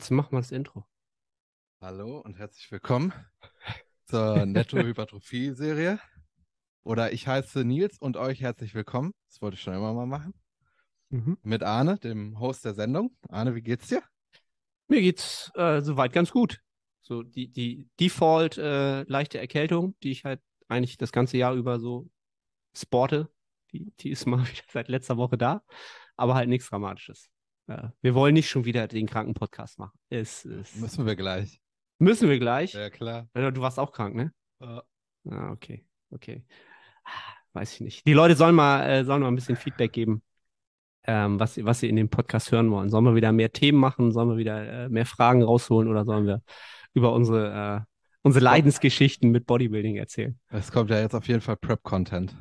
Nils, mach mal das Intro. Hallo und herzlich willkommen zur Netto-Hypertrophie-Serie. Oder ich heiße Nils und euch herzlich willkommen. Das wollte ich schon immer mal machen. Mhm. Mit Arne, dem Host der Sendung. Arne, wie geht's dir? Mir geht's äh, soweit ganz gut. So die, die Default äh, leichte Erkältung, die ich halt eigentlich das ganze Jahr über so sporte, die, die ist mal wieder seit letzter Woche da, aber halt nichts Dramatisches. Äh, wir wollen nicht schon wieder den Kranken-Podcast machen. Es, es, Müssen wir gleich. müssen wir gleich. Ja, klar. Du warst auch krank, ne? Ja. Ah, okay, okay. Ah, Weiß ich nicht. Die Leute sollen mal, äh, sollen mal ein bisschen Feedback geben, ähm, was, sie- was sie in dem Podcast hören wollen. Sollen wir wieder mehr Themen machen? Sollen wir wieder äh, mehr Fragen rausholen oder sollen wir über unsere, äh, unsere Leidensgeschichten mit Bodybuilding erzählen? Es kommt ja jetzt auf jeden Fall Prep-Content.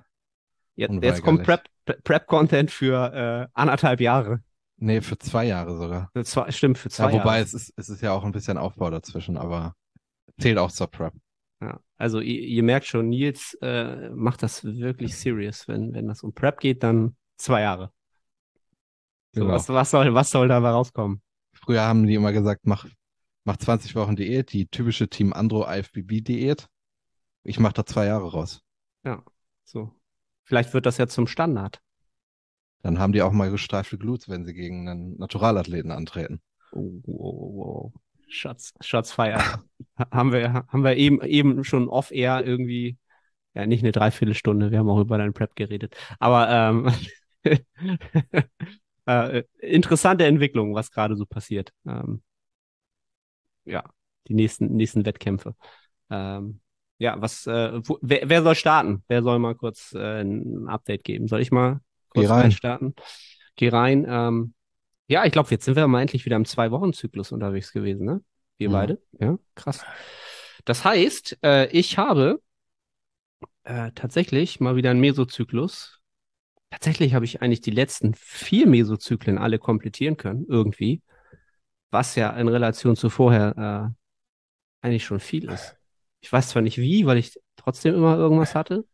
Jetzt, jetzt kommt Unweigerlich. Prep, Prep-Content für äh, anderthalb Jahre. Nee, für zwei Jahre sogar. Für zwei, stimmt, für zwei Ja, wobei Jahre. es ist, es ist ja auch ein bisschen Aufbau dazwischen, aber zählt auch zur Prep. Ja, also ihr, ihr merkt schon, Nils äh, macht das wirklich serious. Wenn, wenn das um Prep geht, dann zwei Jahre. So, Genau. was, was, soll, was soll dabei rauskommen? Früher haben die immer gesagt, mach, mach 20 Wochen Diät, die typische Team Andro IFBB-Diät. Ich mache da zwei Jahre raus. So. Vielleicht wird das ja zum Standard. Dann haben die auch mal gestreifte Glutes, wenn sie gegen einen Naturalathleten antreten. Oh, wow, wow. Shots, Shots feiern. haben wir, haben wir eben, eben schon off-air irgendwie, ja, nicht eine Dreiviertelstunde, wir haben auch über deinen Prep geredet. Aber ähm, äh, interessante Entwicklung, was gerade so passiert. Ähm, ja, die nächsten, nächsten Wettkämpfe. Ähm, ja, was, äh, wo, wer, wer soll starten? Wer soll mal kurz äh, ein Update geben? Soll ich mal kurz Geh rein. reinstarten? Geh rein. Ähm, ja, ich glaube, jetzt sind wir mal endlich wieder im Zwei-Wochen-Zyklus unterwegs gewesen, ne? Wir Mhm. beide. Ja, krass. Das heißt, äh, ich habe äh, tatsächlich mal wieder einen Mesozyklus. Tatsächlich habe ich eigentlich die letzten vier Mesozyklen alle komplettieren können, irgendwie. Was ja in Relation zu vorher äh, eigentlich schon viel ist. Ich weiß zwar nicht wie, weil ich trotzdem immer irgendwas hatte,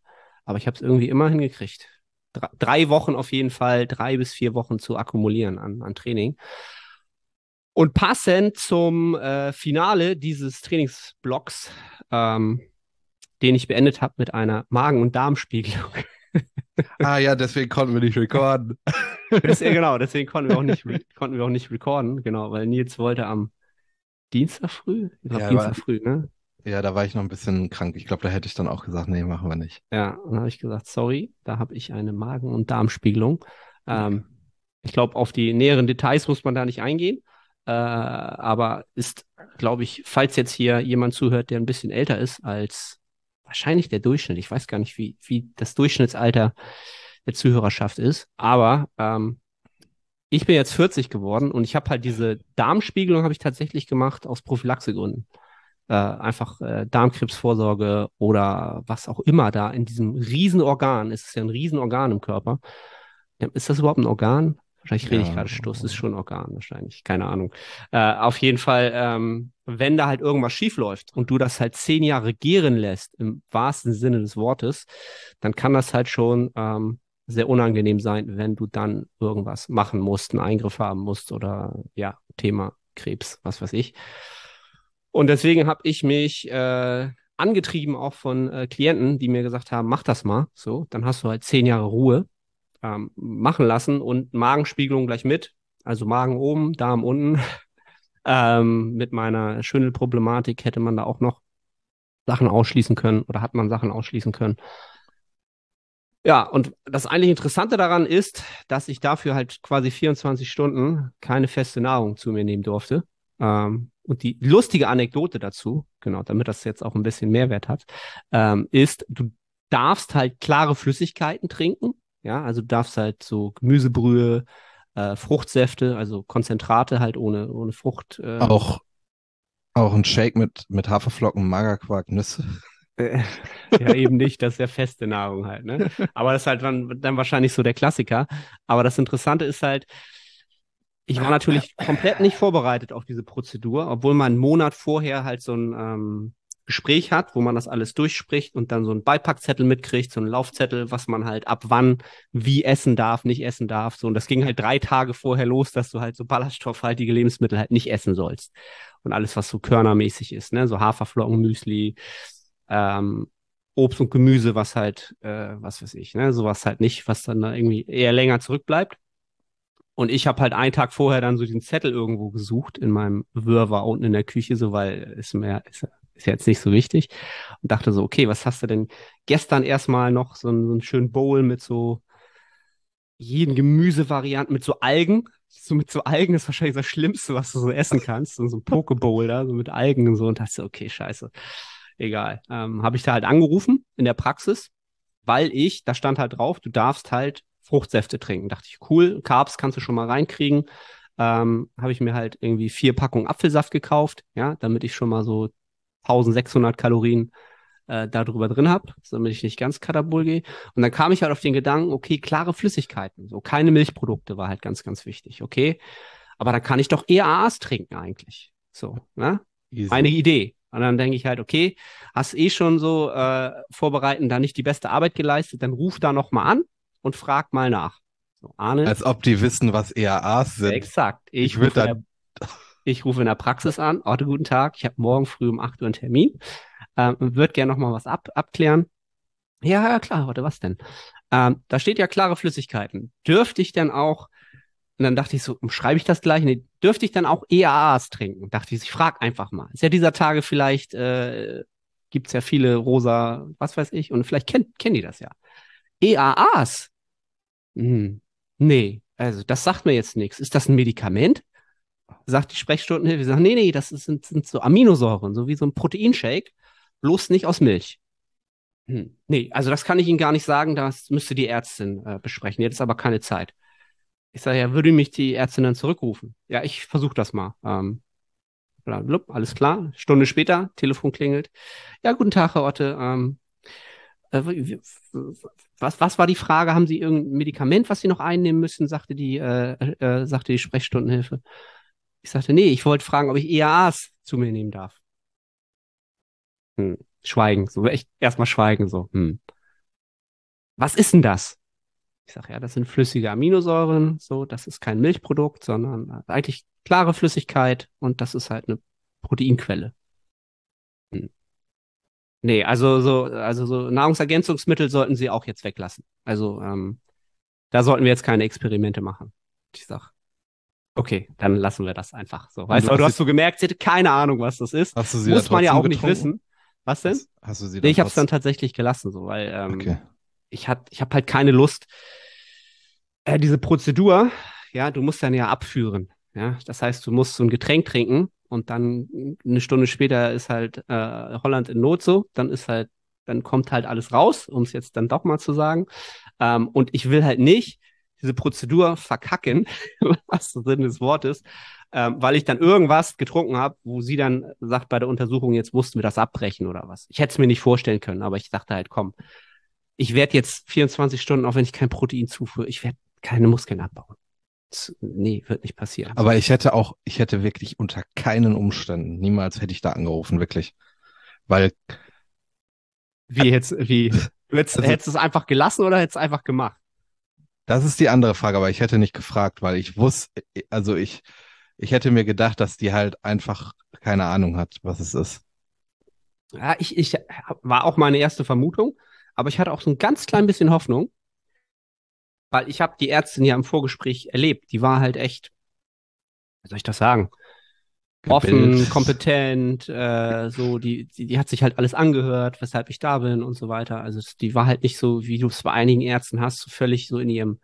aber ich habe es irgendwie immer hingekriegt. Drei, Wochen auf jeden Fall, drei bis vier Wochen zu akkumulieren an, an Training. Und passend zum äh, Finale dieses Trainingsblocks, ähm, den ich beendet habe mit einer Magen- und Darmspiegelung. Ah ja, deswegen konnten wir nicht recorden. Das, ja, genau, deswegen konnten wir auch nicht, konnten wir auch nicht recorden, genau, weil Nils wollte am Dienstag früh, ich glaube Ja, Dienstag früh, ne? Ja, da war ich noch ein bisschen krank. Ich glaube, da hätte ich dann auch gesagt, nee, machen wir nicht. Ja, und dann habe ich gesagt, sorry, da habe ich eine Magen- und Darmspiegelung. Ähm, ich glaube, auf die näheren Details muss man da nicht eingehen. Äh, aber ist, glaube ich, falls jetzt hier jemand zuhört, der ein bisschen älter ist als wahrscheinlich der Durchschnitt. Ich weiß gar nicht, wie, wie das Durchschnittsalter der Zuhörerschaft ist. Aber ähm, ich bin jetzt 40 geworden und ich habe halt diese Darmspiegelung habe ich tatsächlich gemacht aus Prophylaxegründen. Äh, einfach äh, Darmkrebsvorsorge oder was auch immer da in diesem Riesenorgan, es ist ja ein Riesenorgan im Körper. Ja, Ist das überhaupt ein Organ? Wahrscheinlich rede ich Ja. gerade Stuss, ist schon ein Organ wahrscheinlich, keine Ahnung. Äh, auf jeden Fall, ähm, wenn da halt irgendwas schief läuft und du das halt zehn Jahre gären lässt, im wahrsten Sinne des Wortes, dann kann das halt schon ähm, sehr unangenehm sein, wenn du dann irgendwas machen musst, einen Eingriff haben musst oder ja, Thema Krebs, was weiß ich. Und deswegen habe ich mich äh, angetrieben auch von äh, Klienten, die mir gesagt haben, mach das mal. So, dann hast du halt zehn Jahre Ruhe ähm, machen lassen und Magenspiegelung gleich mit. Also Magen oben, Darm unten. ähm, mit meiner Schwindelproblematik hätte man da auch noch Sachen ausschließen können oder hat man Sachen ausschließen können. Ja, und das eigentlich Interessante daran ist, dass ich dafür halt quasi 24 Stunden keine feste Nahrung zu mir nehmen durfte. Ähm, und die lustige Anekdote dazu, genau, damit das jetzt auch ein bisschen Mehrwert hat, ähm, ist, du darfst halt klare Flüssigkeiten trinken. Ja, also du darfst halt so Gemüsebrühe, äh, Fruchtsäfte, also Konzentrate halt ohne, ohne Frucht. Äh, Auch, auch ein Shake mit, mit Haferflocken, Magerquark, Nüsse. Ja, eben nicht, das ist ja feste Nahrung halt, ne? Aber das ist halt dann, dann wahrscheinlich so der Klassiker. Aber das Interessante ist halt, ich war natürlich komplett nicht vorbereitet auf diese Prozedur, obwohl man einen Monat vorher halt so ein, ähm, Gespräch hat, wo man das alles durchspricht und dann so einen Beipackzettel mitkriegt, so einen Laufzettel, was man halt ab wann wie essen darf, nicht essen darf. So, und das ging halt drei Tage vorher los, dass du halt so ballaststoffhaltige Lebensmittel halt nicht essen sollst. Und alles, was so körnermäßig ist, ne, so Haferflocken, Müsli, ähm, Obst und Gemüse, was halt, äh, was weiß ich, ne, sowas halt nicht, was dann da irgendwie eher länger zurückbleibt. Und ich habe halt einen Tag vorher dann so diesen Zettel irgendwo gesucht in meinem Wirrwarr unten in der Küche, so weil ist mir ist, ist jetzt nicht so wichtig. Und dachte so, okay, was hast du denn gestern erstmal noch so einen, so einen schönen Bowl mit so jeden Gemüsevarianten mit so Algen. So mit so Algen ist wahrscheinlich das Schlimmste, was du so essen kannst. Und so ein Pokebowl da, so mit Algen und so. Und dachte, okay, scheiße. Egal. Ähm, habe ich da halt angerufen in der Praxis, weil ich, da stand halt drauf, du darfst halt Fruchtsäfte trinken. Dachte ich, cool, Carbs kannst du schon mal reinkriegen. Ähm, habe ich mir halt irgendwie vier Packungen Apfelsaft gekauft, ja, damit ich schon mal so 1600 Kalorien äh, da drüber drin habe, damit ich nicht ganz katabol gehe. Und dann kam ich halt auf den Gedanken, okay, klare Flüssigkeiten, so keine Milchprodukte war halt ganz, ganz wichtig, okay. Aber da kann ich doch eher Aas trinken eigentlich. So, ne? Easy. Eine Idee. Und dann denke ich halt, okay, hast eh schon so äh, vorbereiten, da nicht die beste Arbeit geleistet, dann ruf da noch mal an und frag mal nach. So, Arne. Als ob die wissen, was ERAs sind. Exakt. Ich, ich rufe, in der, ich rufe in der Praxis an. Orte, guten Tag. Ich habe morgen früh um 8 Uhr einen Termin. Ähm, würde gerne noch mal was ab, abklären. Ja, ja, klar. Warte, was denn? Ähm, da steht ja klare Flüssigkeiten. Dürfte ich denn auch und dann dachte ich so, schreibe ich das gleich? Nee, dürfte ich dann auch EAAs trinken? Dachte ich, ich frage einfach mal. Ist ja dieser Tage vielleicht, äh, gibt es ja viele rosa, was weiß ich, und vielleicht kennen kenn die das ja. EAAs? Hm, nee, also das sagt mir jetzt nichts. Ist das ein Medikament? Sagt die Sprechstundenhilfe. Sagen, nee, nee, das sind, sind so Aminosäuren, so wie so ein Proteinshake, bloß nicht aus Milch. Hm, nee, also das kann ich Ihnen gar nicht sagen, das müsste die Ärztin äh, besprechen. Jetzt ist aber keine Zeit. Ich sage, ja, würde mich die Ärztin dann zurückrufen? Ja, ich versuche das mal. Ähm, blub, alles klar. Stunde später, Telefon klingelt. Ja, guten Tag, Herr Otte. Ähm, äh, was, was war die Frage? Haben Sie irgendein Medikament, was Sie noch einnehmen müssen? sagte die, äh, äh, sagte die Sprechstundenhilfe. Ich sagte, nee, ich wollte fragen, ob ich EAAs zu mir nehmen darf. Hm. Schweigen, so echt erstmal schweigen, so. Hm. Was ist denn das? Ich sage, ja, das sind flüssige Aminosäuren, so, das ist kein Milchprodukt, sondern eigentlich klare Flüssigkeit und das ist halt eine Proteinquelle. Hm. Nee, also so, also so Nahrungsergänzungsmittel sollten sie auch jetzt weglassen. Also ähm, da sollten wir jetzt keine Experimente machen. Ich sag, okay, dann lassen wir das einfach so. Weißt du, du hast so gemerkt, sie hätte keine Ahnung, was das ist. Hast du sie Muss man ja auch getrunken? nicht wissen. Was denn? Hast, hast du sie nee, ich habe es dann tatsächlich gelassen, so, weil ähm, okay ich hat, ich habe halt keine Lust, äh, diese Prozedur, ja, du musst dann ja abführen. Ja, das heißt, du musst so ein Getränk trinken und dann eine Stunde später ist halt äh, Holland in Not so, dann ist halt, dann kommt halt alles raus, um es jetzt dann doch mal zu sagen. Ähm, und ich will halt nicht diese Prozedur verkacken, was der Sinn des Wortes, ähm, weil ich dann irgendwas getrunken habe, wo sie dann sagt bei der Untersuchung, jetzt mussten wir das abbrechen oder was. Ich hätte es mir nicht vorstellen können, aber ich dachte halt, komm, ich werde jetzt 24 Stunden, auch wenn ich kein Protein zufühhre, ich werde keine Muskeln abbauen. Nee, wird nicht passieren. Aber ich hätte auch, ich hätte wirklich unter keinen Umständen, niemals hätte ich da angerufen, wirklich. Weil. Wie jetzt, wie? Du hättest, also, hättest es einfach gelassen oder hättest es einfach gemacht? Das ist die andere Frage, aber ich hätte nicht gefragt, weil ich wusste, also ich, ich hätte mir gedacht, dass die halt einfach keine Ahnung hat, was es ist. Ja, ich, ich war auch meine erste Vermutung. Aber ich hatte auch so ein ganz klein bisschen Hoffnung, weil ich habe die Ärztin ja im Vorgespräch erlebt. Die war halt echt, wie soll ich das sagen? Offen, kompetent, äh, so, die, die, die hat sich halt alles angehört, weshalb ich da bin und so weiter. Also die war halt nicht so, wie du es bei einigen Ärzten hast, so völlig so in ihrem,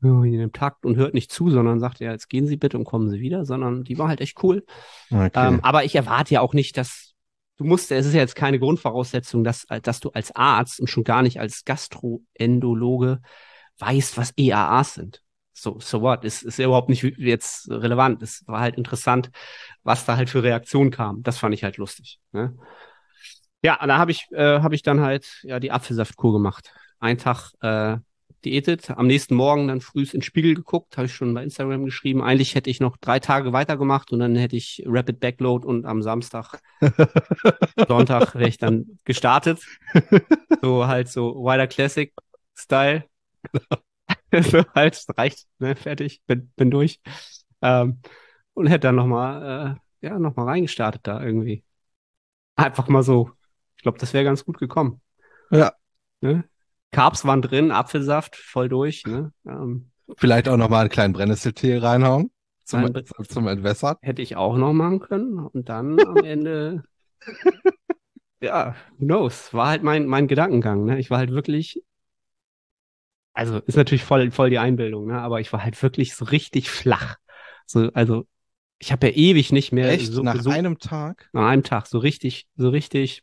in ihrem Takt und hört nicht zu, sondern sagt, ja, jetzt gehen Sie bitte und kommen Sie wieder, sondern die war halt echt cool. Okay. Ähm, aber ich erwarte ja auch nicht, dass du musst, es ist ja jetzt keine Grundvoraussetzung, dass, dass du als Arzt und schon gar nicht als Gastroendologe weißt, was EAAs sind. So, so what? Ist, ist überhaupt nicht jetzt relevant. Es war halt interessant, was da halt für Reaktionen kam. Das fand ich halt lustig. Ne? Ja, da habe ich, äh, hab ich dann halt ja die Apfelsaftkur gemacht. Ein Tag äh, diätet. Am nächsten Morgen dann früh in den Spiegel geguckt, habe ich schon bei Instagram geschrieben. Eigentlich hätte ich noch drei Tage weitergemacht und dann hätte ich Rapid Backload und am Samstag, Sonntag wäre ich dann gestartet. So halt so Wider Classic Style. so halt, reicht, ne, fertig, bin, bin durch. Ähm, und hätte dann nochmal, äh, ja, nochmal reingestartet da irgendwie. Einfach mal so. Ich glaube, das wäre ganz gut gekommen. Ja. Ne? Carbs waren drin, Apfelsaft voll durch. Ne? Ähm, Vielleicht auch nochmal einen kleinen Brennnesseltee reinhauen. Zum, zum Entwässern. hätte ich auch noch machen können. Und dann am Ende, ja, who knows, war halt mein, mein Gedankengang. Ne? Ich war halt wirklich, also ist natürlich voll, voll die Einbildung, ne? aber ich war halt wirklich so richtig flach. So, also ich habe ja ewig nicht mehr Echt? so, Nach so einem Tag? nach einem Tag so richtig, so richtig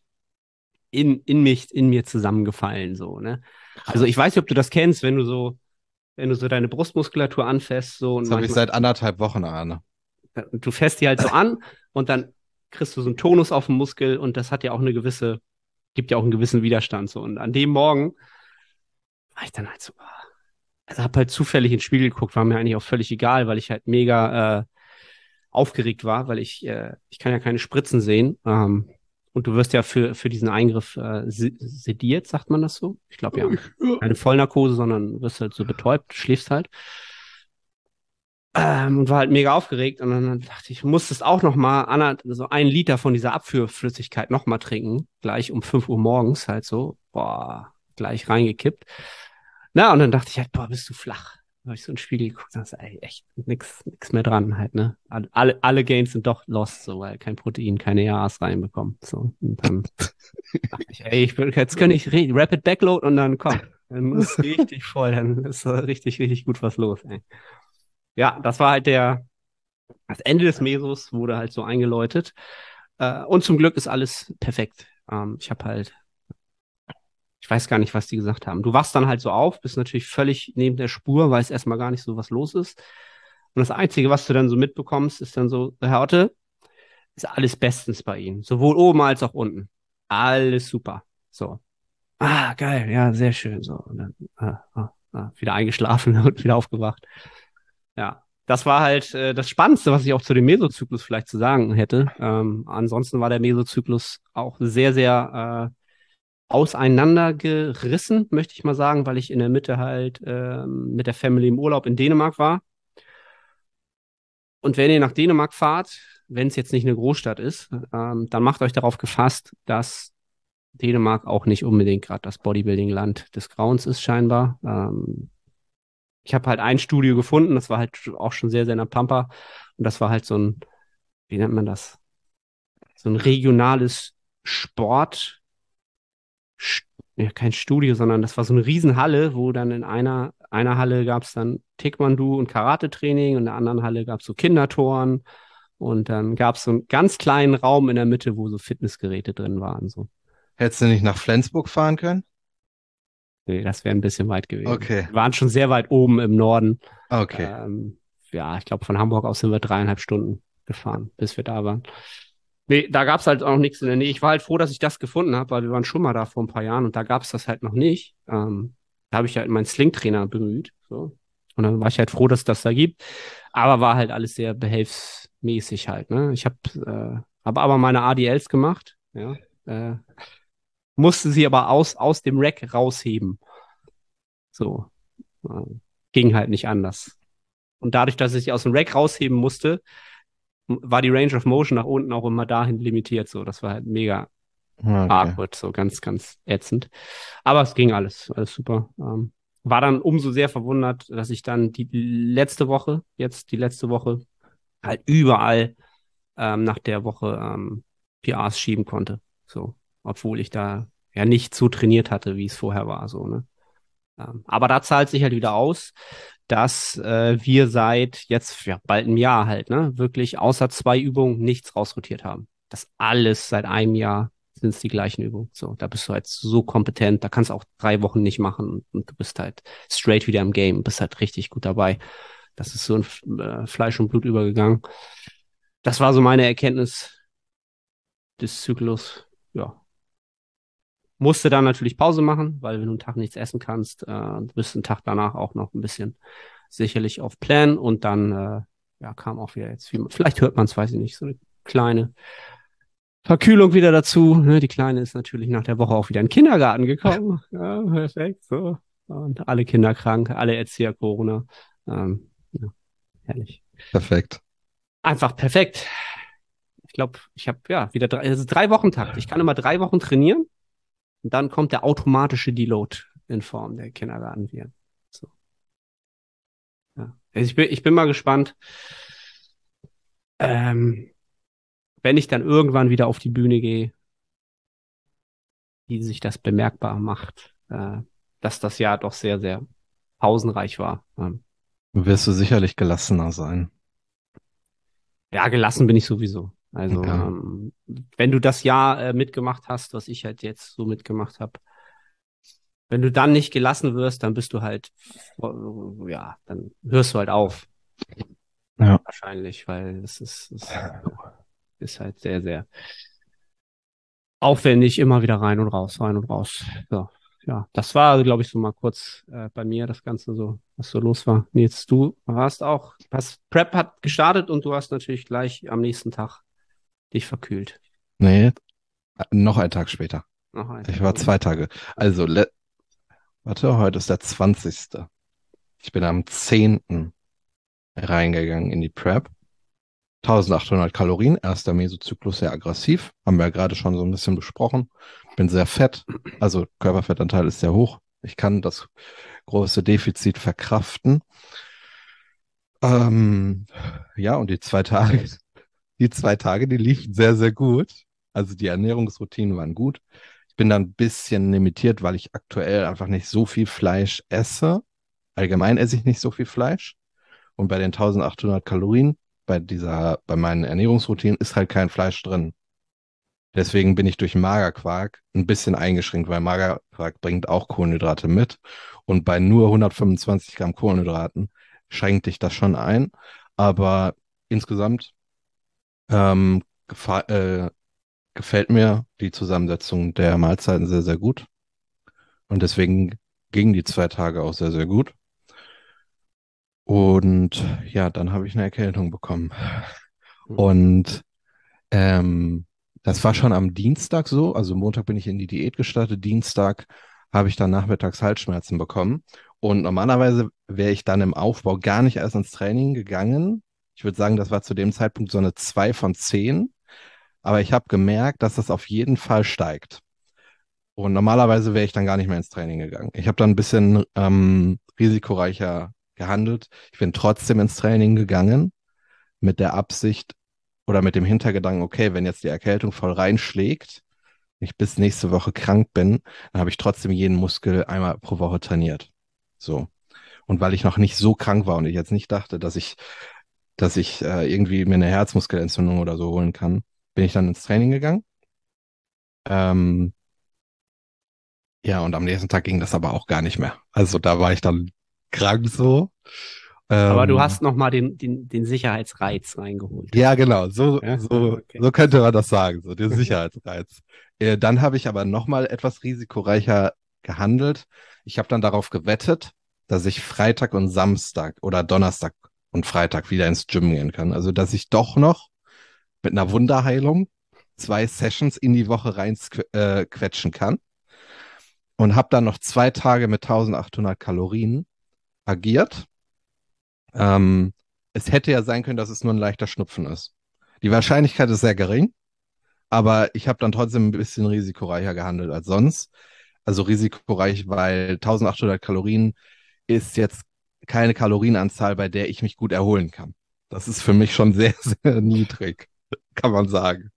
in, in mich, in mir zusammengefallen, so, ne? Also ich weiß nicht, ob du das kennst, wenn du so, wenn du so deine Brustmuskulatur anfässt, so und Das habe ich seit anderthalb Wochen, Arne. du fässt die halt so an und dann kriegst du so einen Tonus auf dem Muskel und das hat ja auch eine gewisse, gibt ja auch einen gewissen Widerstand so. Und an dem Morgen war ich dann halt so, ah, also hab halt zufällig in den Spiegel geguckt, war mir eigentlich auch völlig egal, weil ich halt mega äh, aufgeregt war, weil ich, äh, ich kann ja keine Spritzen sehen. Ähm, und du wirst ja für, für diesen Eingriff äh, se- sediert, sagt man das so? Ich glaube ja. Keine Vollnarkose, sondern wirst halt so betäubt, schläfst halt. Ähm, und war halt mega aufgeregt. Und dann dachte ich, muss es auch noch mal so einen Liter von dieser Abführflüssigkeit noch mal trinken. Gleich um 5 Uhr morgens halt so. Boah, gleich reingekippt. Na, und dann dachte ich halt, boah, bist du flach. Da habe ich so in den Spiegel geguckt und dachte, ey, echt nix, nix mehr dran halt, ne? Alle- Alle, Gains sind doch lost, so, weil kein Protein, keine EAs reinbekommen. So, und dann dachte ich, ey, ich will, jetzt kann ich Rapid Backload und dann komm, dann ist richtig voll, dann ist richtig, richtig gut was los, ey. Ja, das war halt der, das Ende des Mesos wurde halt so eingeläutet. Äh, und zum Glück ist alles perfekt. Ähm, ich habe halt, ich weiß gar nicht, was die gesagt haben. Du wachst dann halt so auf, bist natürlich völlig neben der Spur, weißt erstmal gar nicht so, was los ist. Und das Einzige, was du dann so mitbekommst, ist dann so, Herr Otte, ist alles bestens bei Ihnen. Sowohl oben als auch unten. Alles super. So. Ah, geil, ja, sehr schön. So. Und dann ah, ah, ah, wieder eingeschlafen und wieder aufgewacht. Ja, das war halt äh, das Spannendste, was ich auch zu dem Mesozyklus vielleicht zu sagen hätte. Ähm, ansonsten war der Mesozyklus auch sehr, sehr äh, auseinandergerissen, möchte ich mal sagen, weil ich in der Mitte halt ähm, mit der Family im Urlaub in Dänemark war. Und wenn ihr nach Dänemark fahrt, wenn es jetzt nicht eine Großstadt ist, ähm, dann macht euch darauf gefasst, dass Dänemark auch nicht unbedingt gerade das Bodybuilding-Land des Grauens ist, scheinbar. Ähm, ich habe halt ein Studio gefunden, das war halt auch schon sehr, sehr in der Pampa. Und das war halt so ein, wie nennt man das? So ein regionales Sport, ja, kein Studio, sondern das war so eine Riesenhalle, wo dann in einer, einer Halle gab es dann Taekwondo und Karate-Training und in der anderen Halle gab es so Kindertoren. Und dann gab es so einen ganz kleinen Raum in der Mitte, wo so Fitnessgeräte drin waren. So. Hättest du nicht nach Flensburg fahren können? Nee, das wäre ein bisschen weit gewesen. Okay. Wir waren schon sehr weit oben im Norden. Okay. Ähm, ja, ich glaube, von Hamburg aus sind wir dreieinhalb Stunden gefahren, bis wir da waren. Nee, da gab's halt auch noch nichts in der Nähe. Ich war halt froh, dass ich das gefunden habe, weil wir waren schon mal da vor ein paar Jahren und da gab's das halt noch nicht. Ähm, da habe ich halt meinen Sling-Trainer bemüht. So. Und dann war ich halt froh, dass es das da gibt. Aber war halt alles sehr behelfsmäßig halt. Ne? Ich habe äh, hab aber meine ADLs gemacht. Ja. Äh, musste sie aber aus, aus dem Rack rausheben. So. Äh, ging halt nicht anders. Und dadurch, dass ich sie aus dem Rack rausheben musste, war die Range of Motion nach unten auch immer dahin limitiert. So, das war halt mega okay. awkward, so ganz, ganz ätzend. Aber es ging alles, alles super. Ähm, war dann umso sehr verwundert, dass ich dann die letzte Woche, jetzt die letzte Woche, halt überall ähm, nach der Woche ähm, PRs schieben konnte. So, obwohl ich da ja nicht so trainiert hatte, wie es vorher war. So, ne? Ähm, aber da zahlt sich halt wieder aus, dass äh, wir seit jetzt ja, bald einem Jahr halt, ne, wirklich außer zwei Übungen nichts rausrotiert haben. Das alles seit einem Jahr sind es die gleichen Übungen. So, da bist du halt so kompetent, da kannst du auch drei Wochen nicht machen und du bist halt straight wieder im Game, bist halt richtig gut dabei. Das ist so in äh, Fleisch und Blut übergegangen. Das war so meine Erkenntnis des Zyklus. Ja. Musste dann natürlich Pause machen, weil wenn du einen Tag nichts essen kannst, äh, bist du einen Tag danach auch noch ein bisschen sicherlich auf Plan und dann äh, ja, kam auch wieder jetzt, vielleicht hört man es, weiß ich nicht, so eine kleine Verkühlung wieder dazu. Ne? Die Kleine ist natürlich nach der Woche auch wieder in den Kindergarten gekommen. Ja, perfekt. So. Und alle Kinder krank, alle Erzieher Corona. Ähm, ja, herrlich. Perfekt. Einfach perfekt. Ich glaube, ich habe ja wieder drei, also drei Wochen Takt. Ich kann immer drei Wochen trainieren und dann kommt der automatische Deload in Form der Kindergartenviren. So. Ja. Also ich bin, ich bin mal gespannt. Ähm, wenn ich dann irgendwann wieder auf die Bühne gehe, wie sich das bemerkbar macht, äh, dass das Jahr doch sehr, sehr pausenreich war. Ähm, Wirst du sicherlich gelassener sein. Ja, gelassen bin ich sowieso. Also, ja. ähm, wenn du das Jahr äh, mitgemacht hast, was ich halt jetzt so mitgemacht habe, wenn du dann nicht gelassen wirst, dann bist du halt, ja, dann hörst du halt auf. Ja. Wahrscheinlich, weil es ist, es ist halt sehr, sehr aufwendig, immer wieder rein und raus, rein und raus. So, ja, das war, glaube ich, so mal kurz äh, bei mir, das Ganze so, was so los war. Nils, du warst auch, hast, Prep hat gestartet und du hast natürlich gleich am nächsten Tag dich verkühlt. Nee, noch einen Tag später. Noch ein ich war zwei Tage. Also, warte, heute ist der 20. Ich bin am 10. reingegangen in die Prep. 1800 Kalorien, erster Mesozyklus sehr aggressiv, haben wir ja gerade schon so ein bisschen besprochen. Bin sehr fett, also Körperfettanteil ist sehr hoch. Ich kann das große Defizit verkraften. Ähm, ja, und die zwei Tage, die zwei Tage, die liefen sehr, sehr gut. Also die Ernährungsroutinen waren gut. Ich bin dann ein bisschen limitiert, weil ich aktuell einfach nicht so viel Fleisch esse. Allgemein esse ich nicht so viel Fleisch. Und bei den 1800 Kalorien bei dieser, bei meinen Ernährungsroutinen ist halt kein Fleisch drin. Deswegen bin ich durch Magerquark ein bisschen eingeschränkt, weil Magerquark bringt auch Kohlenhydrate mit. Und bei nur 125 Gramm Kohlenhydraten schränkt dich das schon ein. Aber insgesamt ähm, äh, gefällt mir die Zusammensetzung der Mahlzeiten sehr, sehr gut. Und deswegen gingen die zwei Tage auch sehr, sehr gut. Und ja, dann habe ich eine Erkältung bekommen. Hm. Und ähm, das war schon am Dienstag so. Also Montag bin ich in die Diät gestartet. Dienstag habe ich dann nachmittags Halsschmerzen bekommen. Und normalerweise wäre ich dann im Aufbau gar nicht erst ins Training gegangen. Ich würde sagen, das war zu dem Zeitpunkt so eine 2 von 10. Aber ich habe gemerkt, dass das auf jeden Fall steigt. Und normalerweise wäre ich dann gar nicht mehr ins Training gegangen. Ich habe dann ein bisschen ähm, risikoreicher gehandelt. Ich bin trotzdem ins Training gegangen mit der Absicht oder mit dem Hintergedanken, okay, wenn jetzt die Erkältung voll reinschlägt, ich bis nächste Woche krank bin, dann habe ich trotzdem jeden Muskel einmal pro Woche trainiert. So. Und weil ich noch nicht so krank war und ich jetzt nicht dachte, dass ich, dass ich äh, irgendwie mir eine Herzmuskelentzündung oder so holen kann, bin ich dann ins Training gegangen. Ähm, ja, und am nächsten Tag ging das aber auch gar nicht mehr. Also da war ich dann krank so. Aber ähm, du hast nochmal den, den, den Sicherheitsreiz reingeholt. Ja, genau. So, ja? so, okay. so könnte man das sagen, so den Sicherheitsreiz. äh, dann habe ich aber nochmal etwas risikoreicher gehandelt. Ich habe dann darauf gewettet, dass ich Freitag und Samstag oder Donnerstag und Freitag wieder ins Gym gehen kann. Also, dass ich doch noch mit einer Wunderheilung zwei Sessions in die Woche rein äh, quetschen kann. Und habe dann noch zwei Tage mit 1800 Kalorien agiert. Ähm, es hätte ja sein können, dass es nur ein leichter Schnupfen ist. Die Wahrscheinlichkeit ist sehr gering, aber ich habe dann trotzdem ein bisschen risikoreicher gehandelt als sonst. Also risikoreich, weil 1800 Kalorien ist jetzt keine Kalorienanzahl, bei der ich mich gut erholen kann. Das ist für mich schon sehr, sehr niedrig, kann man sagen.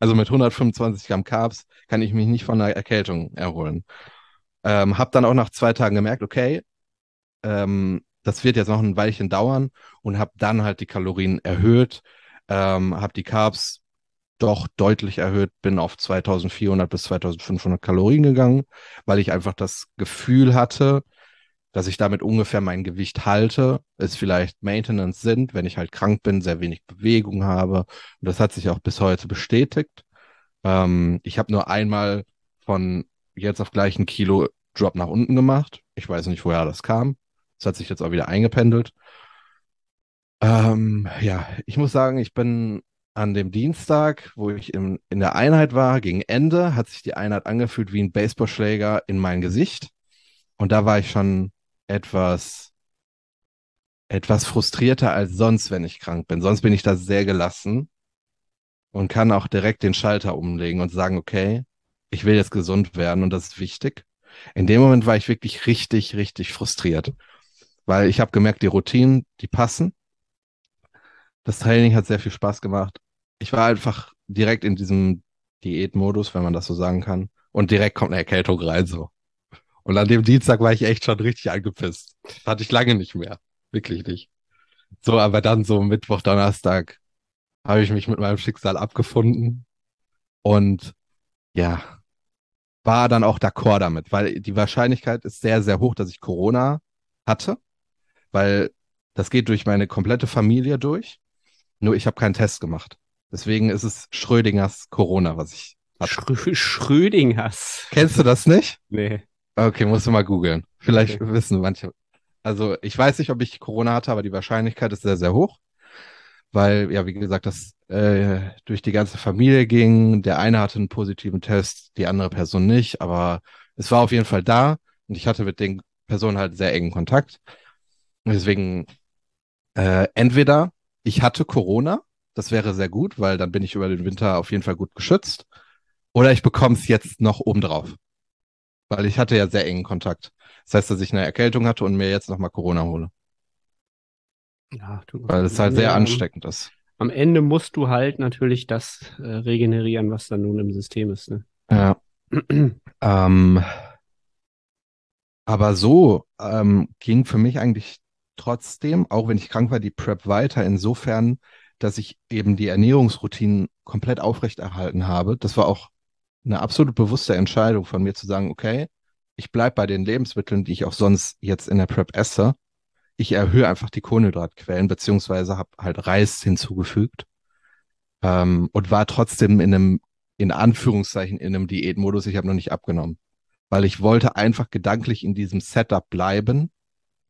Also mit 125 Gramm Carbs kann ich mich nicht von einer Erkältung erholen. Ähm, hab dann auch nach zwei Tagen gemerkt, okay, ähm, das wird jetzt noch ein Weilchen dauern und habe dann halt die Kalorien erhöht, ähm, habe die Carbs doch deutlich erhöht, bin auf 2400 bis 2500 Kalorien gegangen, weil ich einfach das Gefühl hatte, dass ich damit ungefähr mein Gewicht halte, es vielleicht Maintenance sind, wenn ich halt krank bin, sehr wenig Bewegung habe. Und das hat sich auch bis heute bestätigt. Ähm, ich habe nur einmal von jetzt auf gleich ein Kilo Drop nach unten gemacht. Ich weiß nicht, woher das kam. Es hat sich jetzt auch wieder eingependelt. Ähm, ja, ich muss sagen, ich bin an dem Dienstag, wo ich in, in der Einheit war, gegen Ende, hat sich die Einheit angefühlt wie ein Baseballschläger in mein Gesicht. Und da war ich schon etwas, etwas frustrierter als sonst, wenn ich krank bin. Sonst bin ich da sehr gelassen und kann auch direkt den Schalter umlegen und sagen, okay, ich will jetzt gesund werden und das ist wichtig. In dem Moment war ich wirklich richtig, richtig frustriert, weil ich habe gemerkt, die Routinen, die passen. Das Training hat sehr viel Spaß gemacht. Ich war einfach direkt in diesem Diätmodus, wenn man das so sagen kann. Und direkt kommt eine Erkältung rein, so. Und an dem Dienstag war ich echt schon richtig angepisst. Das hatte ich lange nicht mehr. Wirklich nicht. So, aber dann so Mittwoch, Donnerstag habe ich mich mit meinem Schicksal abgefunden. Und ja, war dann auch d'accord damit, weil die Wahrscheinlichkeit ist sehr, sehr hoch, dass ich Corona hatte, weil das geht durch meine komplette Familie durch. Nur ich habe keinen Test gemacht. Deswegen ist es Schrödingers Corona, was ich hatte. Schrö Schrödingers. Kennst du das nicht? Nee. Okay, musst du mal googeln. Vielleicht okay. wissen manche. Also ich weiß nicht, ob ich Corona hatte, aber die Wahrscheinlichkeit ist sehr, sehr hoch. Weil, ja, wie gesagt, das äh, durch die ganze Familie ging. Der eine hatte einen positiven Test, die andere Person nicht, aber es war auf jeden Fall da und ich hatte mit den Personen halt sehr engen Kontakt. deswegen äh, entweder ich hatte Corona, das wäre sehr gut, weil dann bin ich über den Winter auf jeden Fall gut geschützt, oder ich bekomme es jetzt noch obendrauf, weil ich hatte ja sehr engen Kontakt. Das heißt, dass ich eine Erkältung hatte und mir jetzt nochmal Corona hole. Ja, du, weil es halt sehr ansteckend ist am Ende musst du halt natürlich das äh, regenerieren, was dann nun im System ist. Ne? Ja. ähm, aber so ähm, ging für mich eigentlich trotzdem, auch wenn ich krank war, die Prep weiter insofern, dass ich eben die Ernährungsroutinen komplett aufrechterhalten habe. Das war auch eine absolut bewusste Entscheidung von mir zu sagen, okay, ich bleibe bei den Lebensmitteln, die ich auch sonst jetzt in der Prep esse ich erhöhe einfach die Kohlenhydratquellen, beziehungsweise habe halt Reis hinzugefügt ähm, und war trotzdem in einem, in Anführungszeichen, in einem Diätmodus. Ich habe noch nicht abgenommen, weil ich wollte einfach gedanklich in diesem Setup bleiben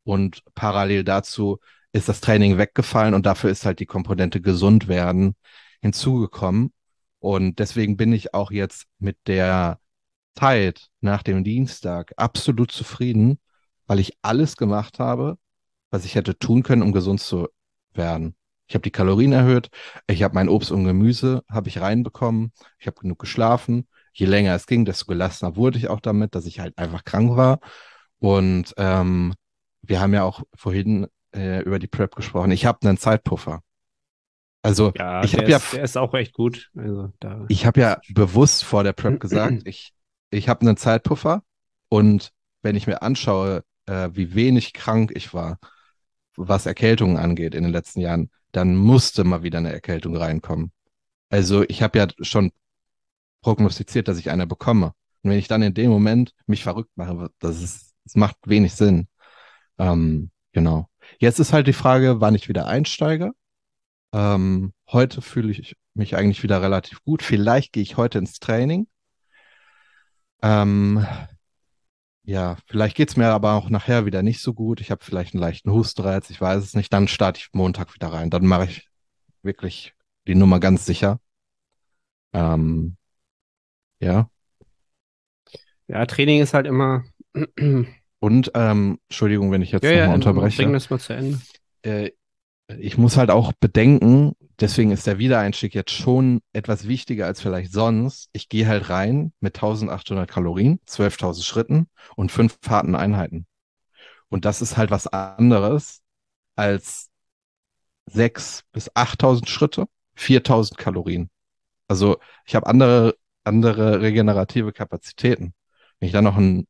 und parallel dazu ist das Training weggefallen und dafür ist halt die Komponente gesund werden hinzugekommen. Und deswegen bin ich auch jetzt mit der Zeit nach dem Dienstag absolut zufrieden, weil ich alles gemacht habe, was ich hätte tun können, um gesund zu werden. Ich habe die Kalorien erhöht, ich habe mein Obst und Gemüse habe ich reinbekommen, ich habe genug geschlafen. Je länger es ging, desto gelassener wurde ich auch damit, dass ich halt einfach krank war. Und ähm, wir haben ja auch vorhin äh, über die Prep gesprochen. Ich habe einen Zeitpuffer. Also ja, ich habe ja, der ist auch recht gut. Also, da ich habe ja bewusst vor der Prep gesagt, ich ich habe einen Zeitpuffer und wenn ich mir anschaue, äh, wie wenig krank ich war, was Erkältungen angeht in den letzten Jahren, dann musste mal wieder eine Erkältung reinkommen. Also ich habe ja schon prognostiziert, dass ich eine bekomme. Und wenn ich dann in dem Moment mich verrückt mache, das, ist, das macht wenig Sinn. Ähm, genau. Jetzt ist halt die Frage, wann ich wieder einsteige. Ähm, heute fühle ich mich eigentlich wieder relativ gut. Vielleicht gehe ich heute ins Training. Ähm, ja, vielleicht geht's mir aber auch nachher wieder nicht so gut. Ich habe vielleicht einen leichten Hustenreiz, ich weiß es nicht. Dann starte ich Montag wieder rein. Dann mache ich wirklich die Nummer ganz sicher. Ähm, ja. Ja, Training ist halt immer. Und, ähm, Entschuldigung, wenn ich jetzt ja, nochmal ja, unterbreche. Bring das mal zu Ende. Äh, ich muss halt auch bedenken, deswegen ist der Wiedereinstieg jetzt schon etwas wichtiger als vielleicht sonst. Ich gehe halt rein mit 1800 Kalorien, 12.000 Schritten und fünf harten Einheiten. Und das ist halt was anderes als 6.000 bis 8.000 Schritte, 4.000 Kalorien. Also ich habe andere, andere regenerative Kapazitäten. Wenn ich dann noch ein,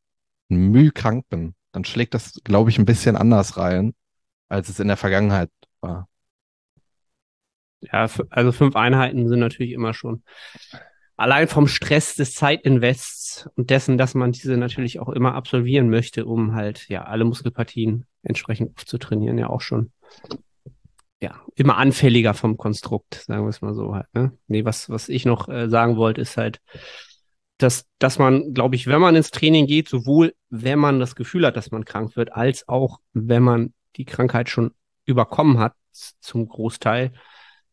ein Müh krank bin, dann schlägt das, glaube ich, ein bisschen anders rein, als es in der Vergangenheit war. Ja, also fünf Einheiten sind natürlich immer schon allein vom Stress des Zeitinvests und dessen, dass man diese natürlich auch immer absolvieren möchte, um halt ja alle Muskelpartien entsprechend aufzutrainieren, ja auch schon ja immer anfälliger vom Konstrukt, sagen wir es mal so halt. Ne? Nee, was was ich noch äh, sagen wollte, ist halt dass, dass man, glaube ich, wenn man ins Training geht, sowohl wenn man das Gefühl hat, dass man krank wird, als auch wenn man die Krankheit schon überkommen hat, zum Großteil,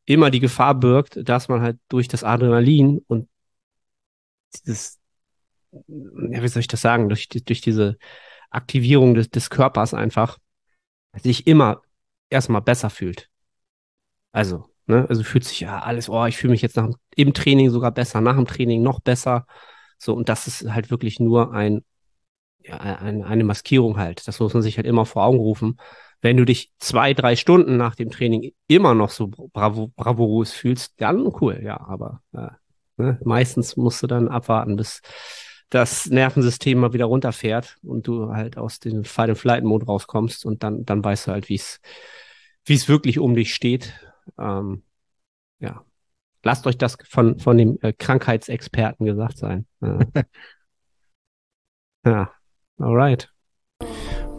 immer die Gefahr birgt, dass man halt durch das Adrenalin und dieses, ja, wie soll ich das sagen, durch, durch diese Aktivierung des, des Körpers einfach sich immer erstmal besser fühlt. Also, ne, also fühlt sich ja alles, oh, ich fühle mich jetzt nach, im Training sogar besser, nach dem Training noch besser. So, und das ist halt wirklich nur ein, ja, ein, eine Maskierung halt. Das muss man sich halt immer vor Augen rufen. Wenn du dich zwei, drei Stunden nach dem Training immer noch so bravo, bravourös fühlst, dann cool, ja, aber äh, ne, meistens musst du dann abwarten, bis das Nervensystem mal wieder runterfährt und du halt aus dem Fight-and-Flight-Mode rauskommst und dann, dann weißt du halt, wie es wie es wirklich um dich steht. Ähm, ja, lasst euch das von, von dem äh, Krankheitsexperten gesagt sein. Äh. ja, alright.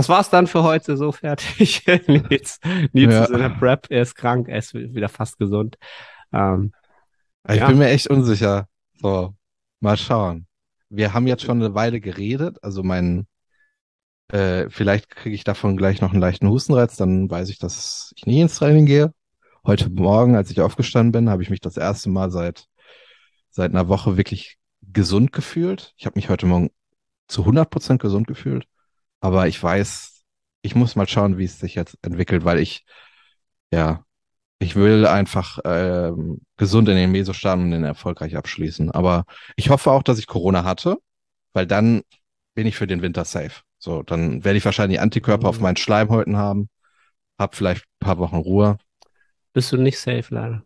Das war's dann für heute, so fertig. Nils, Nils ja. ist in der Prep, er ist krank, er ist wieder fast gesund. Ähm, ich ja. bin mir echt unsicher. So, mal schauen. Wir haben jetzt schon eine Weile geredet, also mein, äh, vielleicht kriege ich davon gleich noch einen leichten Hustenreiz, dann weiß ich, dass ich nie ins Training gehe. Heute Morgen, als ich aufgestanden bin, habe ich mich das erste Mal seit, seit einer Woche wirklich gesund gefühlt. Ich habe mich heute Morgen zu 100 Prozent gesund gefühlt. Aber ich weiß, ich muss mal schauen, wie es sich jetzt entwickelt, weil ich, ja, ich will einfach ähm, gesund in den Meso starten und den erfolgreich abschließen. Aber ich hoffe auch, dass ich Corona hatte, weil dann bin ich für den Winter safe. So, dann werde ich wahrscheinlich Antikörper mhm. auf meinen Schleimhäuten haben, hab vielleicht ein paar Wochen Ruhe. Bist du nicht safe, leider.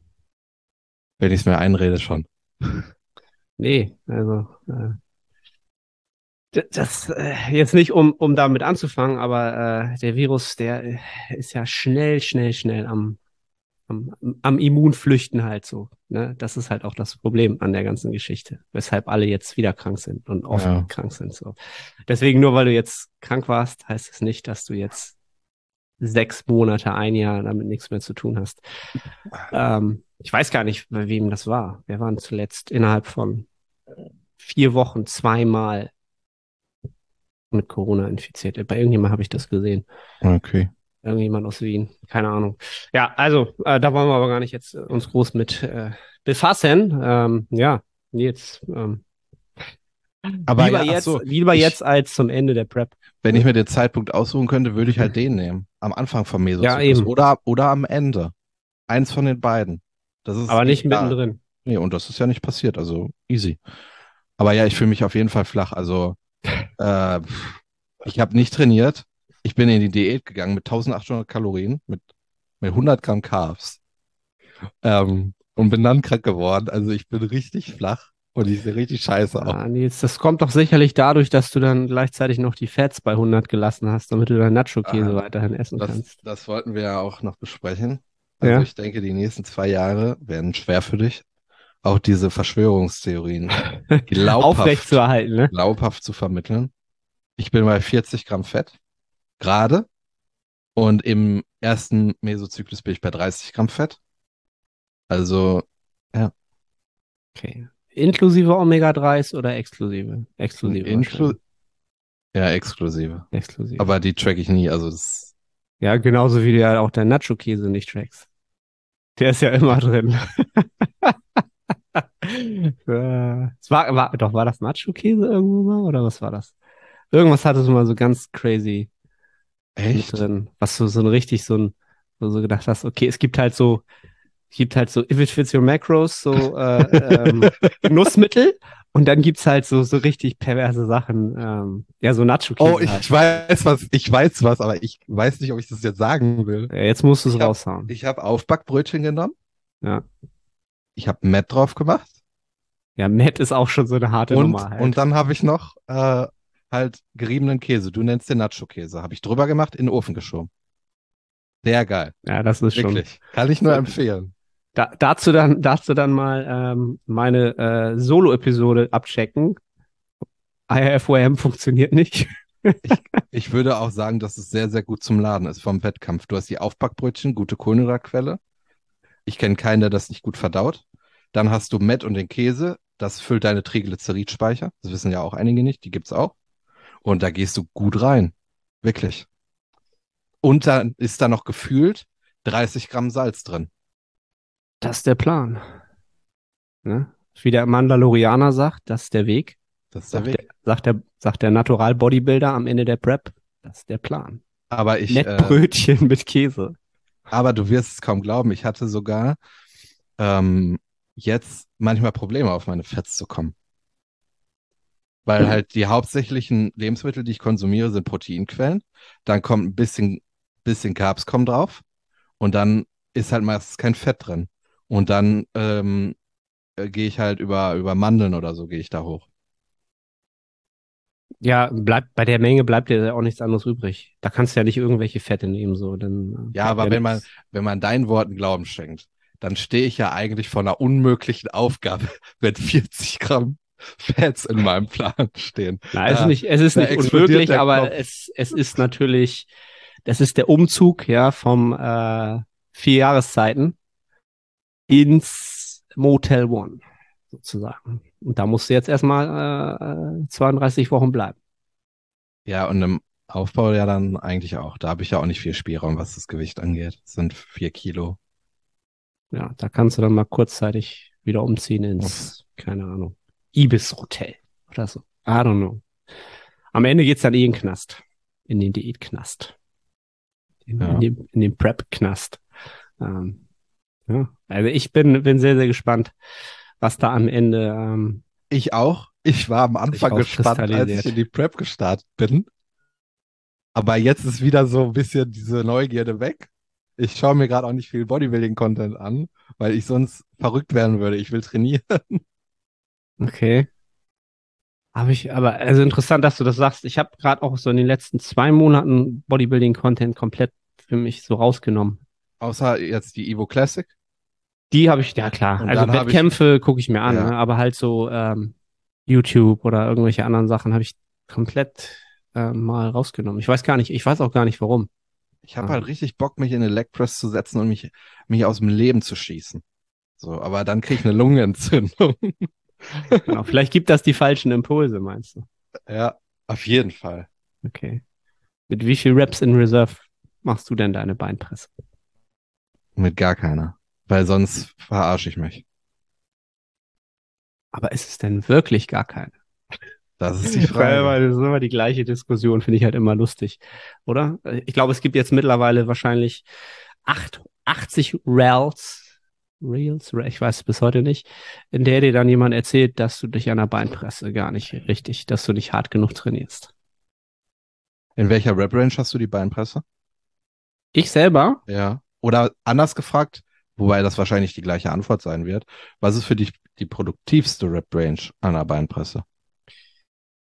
Wenn ich es mir einrede, schon. Nee, also äh, das äh, jetzt nicht, um, um damit anzufangen, aber äh, der Virus, der äh, ist ja schnell, schnell, schnell am, am, am Immunflüchten halt so. Ne? Das ist halt auch das Problem an der ganzen Geschichte, weshalb alle jetzt wieder krank sind und oft ja. krank sind. So. Deswegen, nur weil du jetzt krank warst, heißt es nicht, dass du jetzt sechs Monate, ein Jahr damit nichts mehr zu tun hast. Ähm, ich weiß gar nicht, bei wem das war. Wir waren zuletzt innerhalb von vier Wochen zweimal mit Corona infiziert. Bei irgendjemand habe ich das gesehen. Okay. Irgendjemand aus Wien. Keine Ahnung. Ja, also, äh, da wollen wir aber gar nicht jetzt äh, uns groß mit äh, befassen. Ähm, ja, jetzt. Ähm, aber lieber, ja, jetzt, so, lieber ich, jetzt als zum Ende der Prep. Wenn ich mir den Zeitpunkt aussuchen könnte, würde ich halt den nehmen. Am Anfang vom Mesozyklus. Ja, eben. Oder, oder am Ende. Eins von den beiden. Das ist aber nicht egal. mittendrin. Nee, und das ist ja nicht passiert. Also easy. Aber ja, ich fühle mich auf jeden Fall flach. Also äh, ich habe nicht trainiert. Ich bin in die Diät gegangen mit 1800 Kalorien, mit, mit 100 Gramm Carbs. Ähm, und bin dann krank geworden. Also ich bin richtig flach und ich sehe richtig scheiße aus. Ah, Nils, das kommt doch sicherlich dadurch, dass du dann gleichzeitig noch die Fats bei 100 gelassen hast, damit du dein Nacho-Käse ah, weiterhin essen das, kannst. Das wollten wir ja auch noch besprechen. Also ja? ich denke, die nächsten zwei Jahre werden schwer für dich auch diese Verschwörungstheorien aufrecht zu erhalten, ne? glaubhaft zu vermitteln. Ich bin bei 40 Gramm Fett, gerade. Und im ersten Mesozyklus bin ich bei 30 Gramm Fett. Also, ja. Okay. Inklusive Omega-3s oder exklusive? Exklusive. Inklu ja, exklusive. Exklusive. Aber die track ich nie, also das. Ja, genauso wie du ja auch deinen Nacho-Käse nicht trackst. Der ist ja immer drin. es war, war, doch, war das Nacho-Käse irgendwo mal oder was war das? Irgendwas hattest du mal so ganz crazy Echt? drin, was du so richtig so ein, wo so gedacht hast, okay, es gibt halt so, es gibt halt so, if it fits your macros, so äh, ähm, Genussmittel und dann gibt's halt so, so richtig perverse Sachen, ähm, ja, so Nacho-Käse. Oh, ich halt. weiß was, ich weiß was, aber ich weiß nicht, ob ich das jetzt sagen will. Ja, jetzt musst du es raushauen. Ich habe Aufbackbrötchen genommen. Ja. Ich habe Matt drauf gemacht. Ja, Matt ist auch schon so eine harte und, Nummer. Halt. Und dann habe ich noch, äh, halt geriebenen Käse. Du nennst den Nacho-Käse. Habe ich drüber gemacht, in den Ofen geschoben. Sehr geil. Ja, das ist Wirklich. schon. Kann ich nur empfehlen. Da, dazu dann, dazu dann mal ähm, meine äh, Solo-Episode abchecken. IFOM funktioniert nicht. Ich würde auch sagen, dass es sehr, sehr gut zum Laden ist vom Wettkampf. Du hast die Aufbackbrötchen, gute Kohlenhydratquelle. Ich kenne keinen, der das nicht gut verdaut. Dann hast du Met und den Käse. Das füllt deine Triglyceridspeicher. Das wissen ja auch einige nicht. Die gibt's auch. Und da gehst du gut rein. Wirklich. Und dann ist da noch gefühlt 30 Gramm Salz drin. Das ist der Plan. Ne? Wie der Mandalorianer sagt, das ist der Weg. Das ist der Sagt Weg. der, sagt der, sagt der Natural Bodybuilder am Ende der Prep, das ist der Plan. Aber ich, Nett äh, Brötchen mit Käse. Aber du wirst es kaum glauben. Ich hatte sogar ähm, jetzt manchmal Probleme, auf meine Fets zu kommen. Weil halt die hauptsächlichen Lebensmittel, die ich konsumiere, sind Proteinquellen. Dann kommt ein bisschen, bisschen Carbs kommen drauf. Und dann ist halt meistens kein Fett drin. Und dann ähm, äh, gehe ich halt über, über Mandeln oder so, gehe ich da hoch. Ja, bleibt, bei der Menge bleibt dir ja auch nichts anderes übrig. Da kannst du ja nicht irgendwelche Fette nehmen, so, dann. Ja, aber wenn man, wenn man deinen Worten Glauben schenkt, dann stehe ich ja eigentlich vor einer unmöglichen Aufgabe, wenn 40 Gramm Fats in meinem Plan stehen. Na, es Ja, ist nicht, es ist nicht unmöglich, aber Knopf. es, es ist natürlich, das ist der Umzug, ja, vom, äh, vier Jahreszeiten ins Motel One, sozusagen. Und da musst du jetzt erstmal, äh, 32 Wochen bleiben. Ja, und im Aufbau ja dann eigentlich auch. Da habe ich ja auch nicht viel Spielraum, was das Gewicht angeht. Das sind vier Kilo. Ja, da kannst du dann mal kurzzeitig wieder umziehen ins, keine Ahnung, Ibis Hotel oder so. I don't know. Am Ende geht's dann eh in den Knast. In den Diätknast. In, Ja. in den, in den Prep-Knast. Ähm, ja, also ich bin, bin sehr, sehr gespannt, was da am Ende, ähm, Ich auch. Ich war am Anfang gespannt, als ich in die Prep gestartet bin. Aber jetzt ist wieder so ein bisschen diese Neugierde weg. Ich schaue mir gerade auch nicht viel Bodybuilding-Content an, weil ich sonst verrückt werden würde. Ich will trainieren. okay. Habe ich, aber also interessant, dass du das sagst. Ich habe gerade auch so in den letzten zwei Monaten Bodybuilding-Content komplett für mich so rausgenommen. Außer jetzt die Evo Classic. Die habe ich, ja klar. Und Also Wettkämpfe gucke ich mir an, Ja. ne? aber halt so ähm, YouTube oder irgendwelche anderen Sachen habe ich komplett äh, mal rausgenommen. Ich weiß gar nicht, ich weiß auch gar nicht warum. Ich habe Ah. halt richtig Bock, mich in eine Leg Press zu setzen und mich, mich aus dem Leben zu schießen. So, aber dann krieg ich eine Lungenentzündung. Genau. Vielleicht gibt das die falschen Impulse, meinst du? Ja, auf jeden Fall. Okay. Mit wie viel Reps in Reserve machst du denn deine Beinpresse? Mit gar keiner. Weil sonst verarsche ich mich. Aber ist es denn wirklich gar keine? Das ist die Frage. Weil das ist immer die gleiche Diskussion, finde ich halt immer lustig, oder? Ich glaube, es gibt jetzt mittlerweile wahrscheinlich acht, 80 Rails, Reels, ich weiß es bis heute nicht, in der dir dann jemand erzählt, dass du dich an der Beinpresse gar nicht richtig, dass du nicht hart genug trainierst. In welcher Rep-Range hast du die Beinpresse? Ich selber, Ja. Oder anders gefragt, wobei das wahrscheinlich die gleiche Antwort sein wird. Was ist für dich die produktivste Rep-Range an der Beinpresse?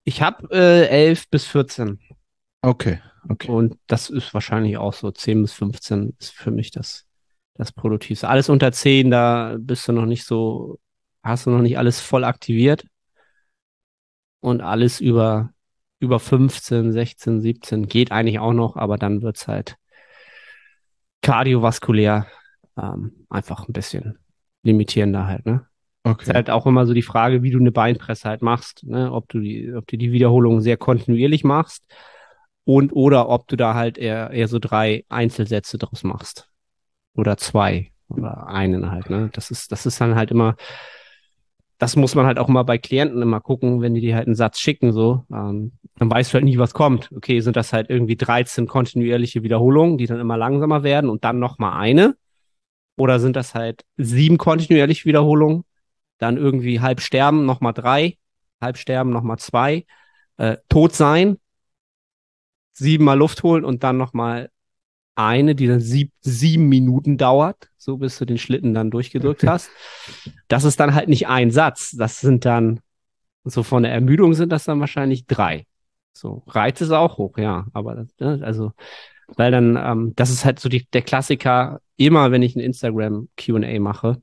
ich habe äh, 11 bis 14 Okay, okay. und das ist wahrscheinlich auch so 10 bis 15 ist für mich das, das Produktivste. Alles unter 10, da bist du noch nicht so, hast du noch nicht alles voll aktiviert. Und alles über, über 15, 16, 17 geht eigentlich auch noch, aber dann wird's halt kardiovaskulär ähm, einfach ein bisschen limitierender halt, ne? Ist Okay. halt auch immer so die Frage, wie du eine Beinpresse halt machst, ne? Ob du die, ob du die Wiederholungen sehr kontinuierlich machst und oder ob du da halt eher, eher so drei Einzelsätze draus machst. Oder zwei oder einen halt, ne? Das ist, das ist dann halt immer, das muss man halt auch immer bei Klienten immer gucken, wenn die dir halt einen Satz schicken, so, ähm, dann weißt du halt nie, was kommt. Okay, sind das halt irgendwie 13 kontinuierliche Wiederholungen, die dann immer langsamer werden und dann nochmal eine? Oder sind das halt sieben kontinuierliche Wiederholungen, dann irgendwie halb sterben, nochmal drei, halb sterben, nochmal zwei, äh, tot sein, siebenmal Luft holen und dann nochmal eine, die dann sieb, sieben Minuten dauert, so bis du den Schlitten dann durchgedrückt hast. Das ist dann halt nicht ein Satz, das sind dann, so von der Ermüdung sind das dann wahrscheinlich drei. So, Reiz ist auch hoch, ja. Aber ne, also, weil dann, ähm, das ist halt so die, der Klassiker, immer wenn ich ein Instagram QA mache,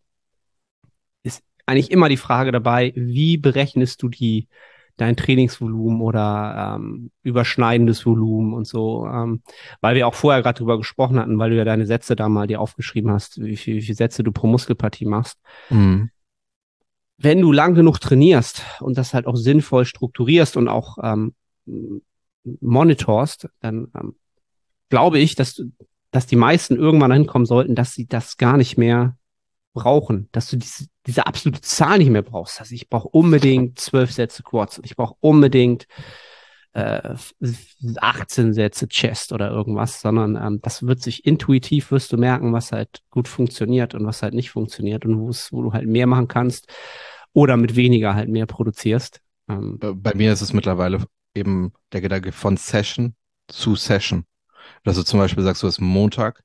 ist eigentlich immer die Frage dabei, wie berechnest du die dein Trainingsvolumen oder ähm, überschneidendes Volumen und so, ähm, weil wir auch vorher gerade drüber gesprochen hatten, weil du ja deine Sätze da mal dir aufgeschrieben hast, wie, viel, wie viele Sätze du pro Muskelpartie machst. Mhm. Wenn du lang genug trainierst und das halt auch sinnvoll strukturierst und auch ähm, monitorst, dann ähm, glaube ich, dass, dass die meisten irgendwann hinkommen sollten, dass sie das gar nicht mehr brauchen, dass du diese, diese absolute Zahl nicht mehr brauchst. Also ich brauche unbedingt zwölf Sätze Quads und ich brauche unbedingt äh, 18 Sätze Chest oder irgendwas, sondern ähm, das wird sich intuitiv, wirst du merken, was halt gut funktioniert und was halt nicht funktioniert und wo du halt mehr machen kannst oder mit weniger halt mehr produzierst. Ähm, äh, Bei mir ist es mittlerweile eben der Gedanke von Session zu Session. Dass du zum Beispiel sagst, du hast Montag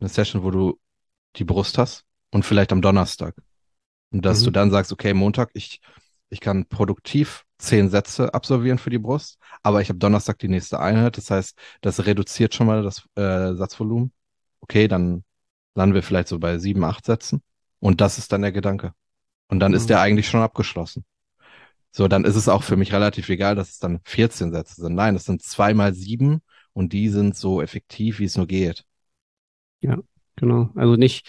eine Session, wo du die Brust hast und vielleicht am Donnerstag. Und dass mhm. du dann sagst, okay, Montag, ich, ich kann produktiv zehn Sätze absolvieren für die Brust, aber ich habe Donnerstag die nächste Einheit. Das heißt, das reduziert schon mal das äh, Satzvolumen. Okay, dann landen wir vielleicht so bei sieben, acht Sätzen. Und das ist dann der Gedanke. Und dann mhm. ist der eigentlich schon abgeschlossen. So, dann ist es auch für mich relativ egal, dass es dann 14 Sätze sind. Nein, es sind zweimal sieben und die sind so effektiv, wie es nur geht. Ja, genau. Also nicht,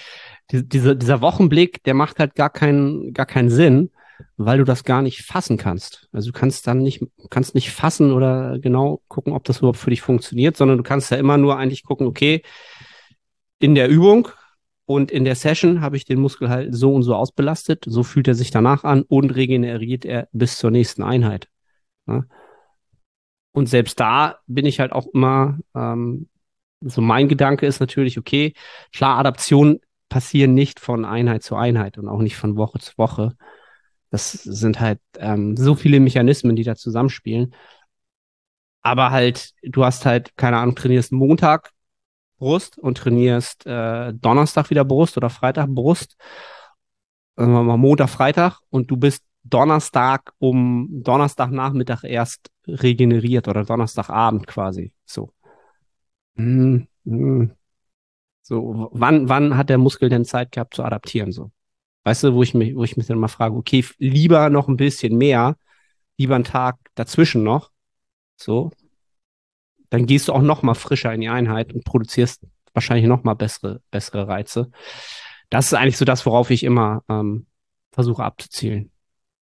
die, diese, dieser Wochenblick, der macht halt gar keinen, gar keinen Sinn, weil du das gar nicht fassen kannst. Also du kannst dann nicht, kannst nicht fassen oder genau gucken, ob das überhaupt für dich funktioniert, sondern du kannst ja immer nur eigentlich gucken, okay, in der Übung und in der Session habe ich den Muskel halt so und so ausbelastet, so fühlt er sich danach an und regeneriert er bis zur nächsten Einheit. Ja? Und selbst da bin ich halt auch immer, ähm, so mein Gedanke ist natürlich, okay, klar, Adaption passieren nicht von Einheit zu Einheit und auch nicht von Woche zu Woche. Das sind halt ähm, so viele Mechanismen, die da zusammenspielen. Aber halt, du hast halt, keine Ahnung, trainierst Montag Brust und trainierst äh, Donnerstag wieder Brust oder Freitag Brust. Sagen wir mal Montag, Freitag und du bist Donnerstag um Donnerstagnachmittag erst regeneriert oder Donnerstagabend quasi. So. Hm, hm. So, wann, wann hat der Muskel denn Zeit gehabt zu adaptieren? So, weißt du, wo ich mich, wo ich mich dann mal frage, okay, lieber noch ein bisschen mehr, lieber einen Tag dazwischen noch, so, dann gehst du auch noch mal frischer in die Einheit und produzierst wahrscheinlich noch mal bessere, bessere Reize. Das ist eigentlich so das, worauf ich immer ähm, versuche abzuzielen.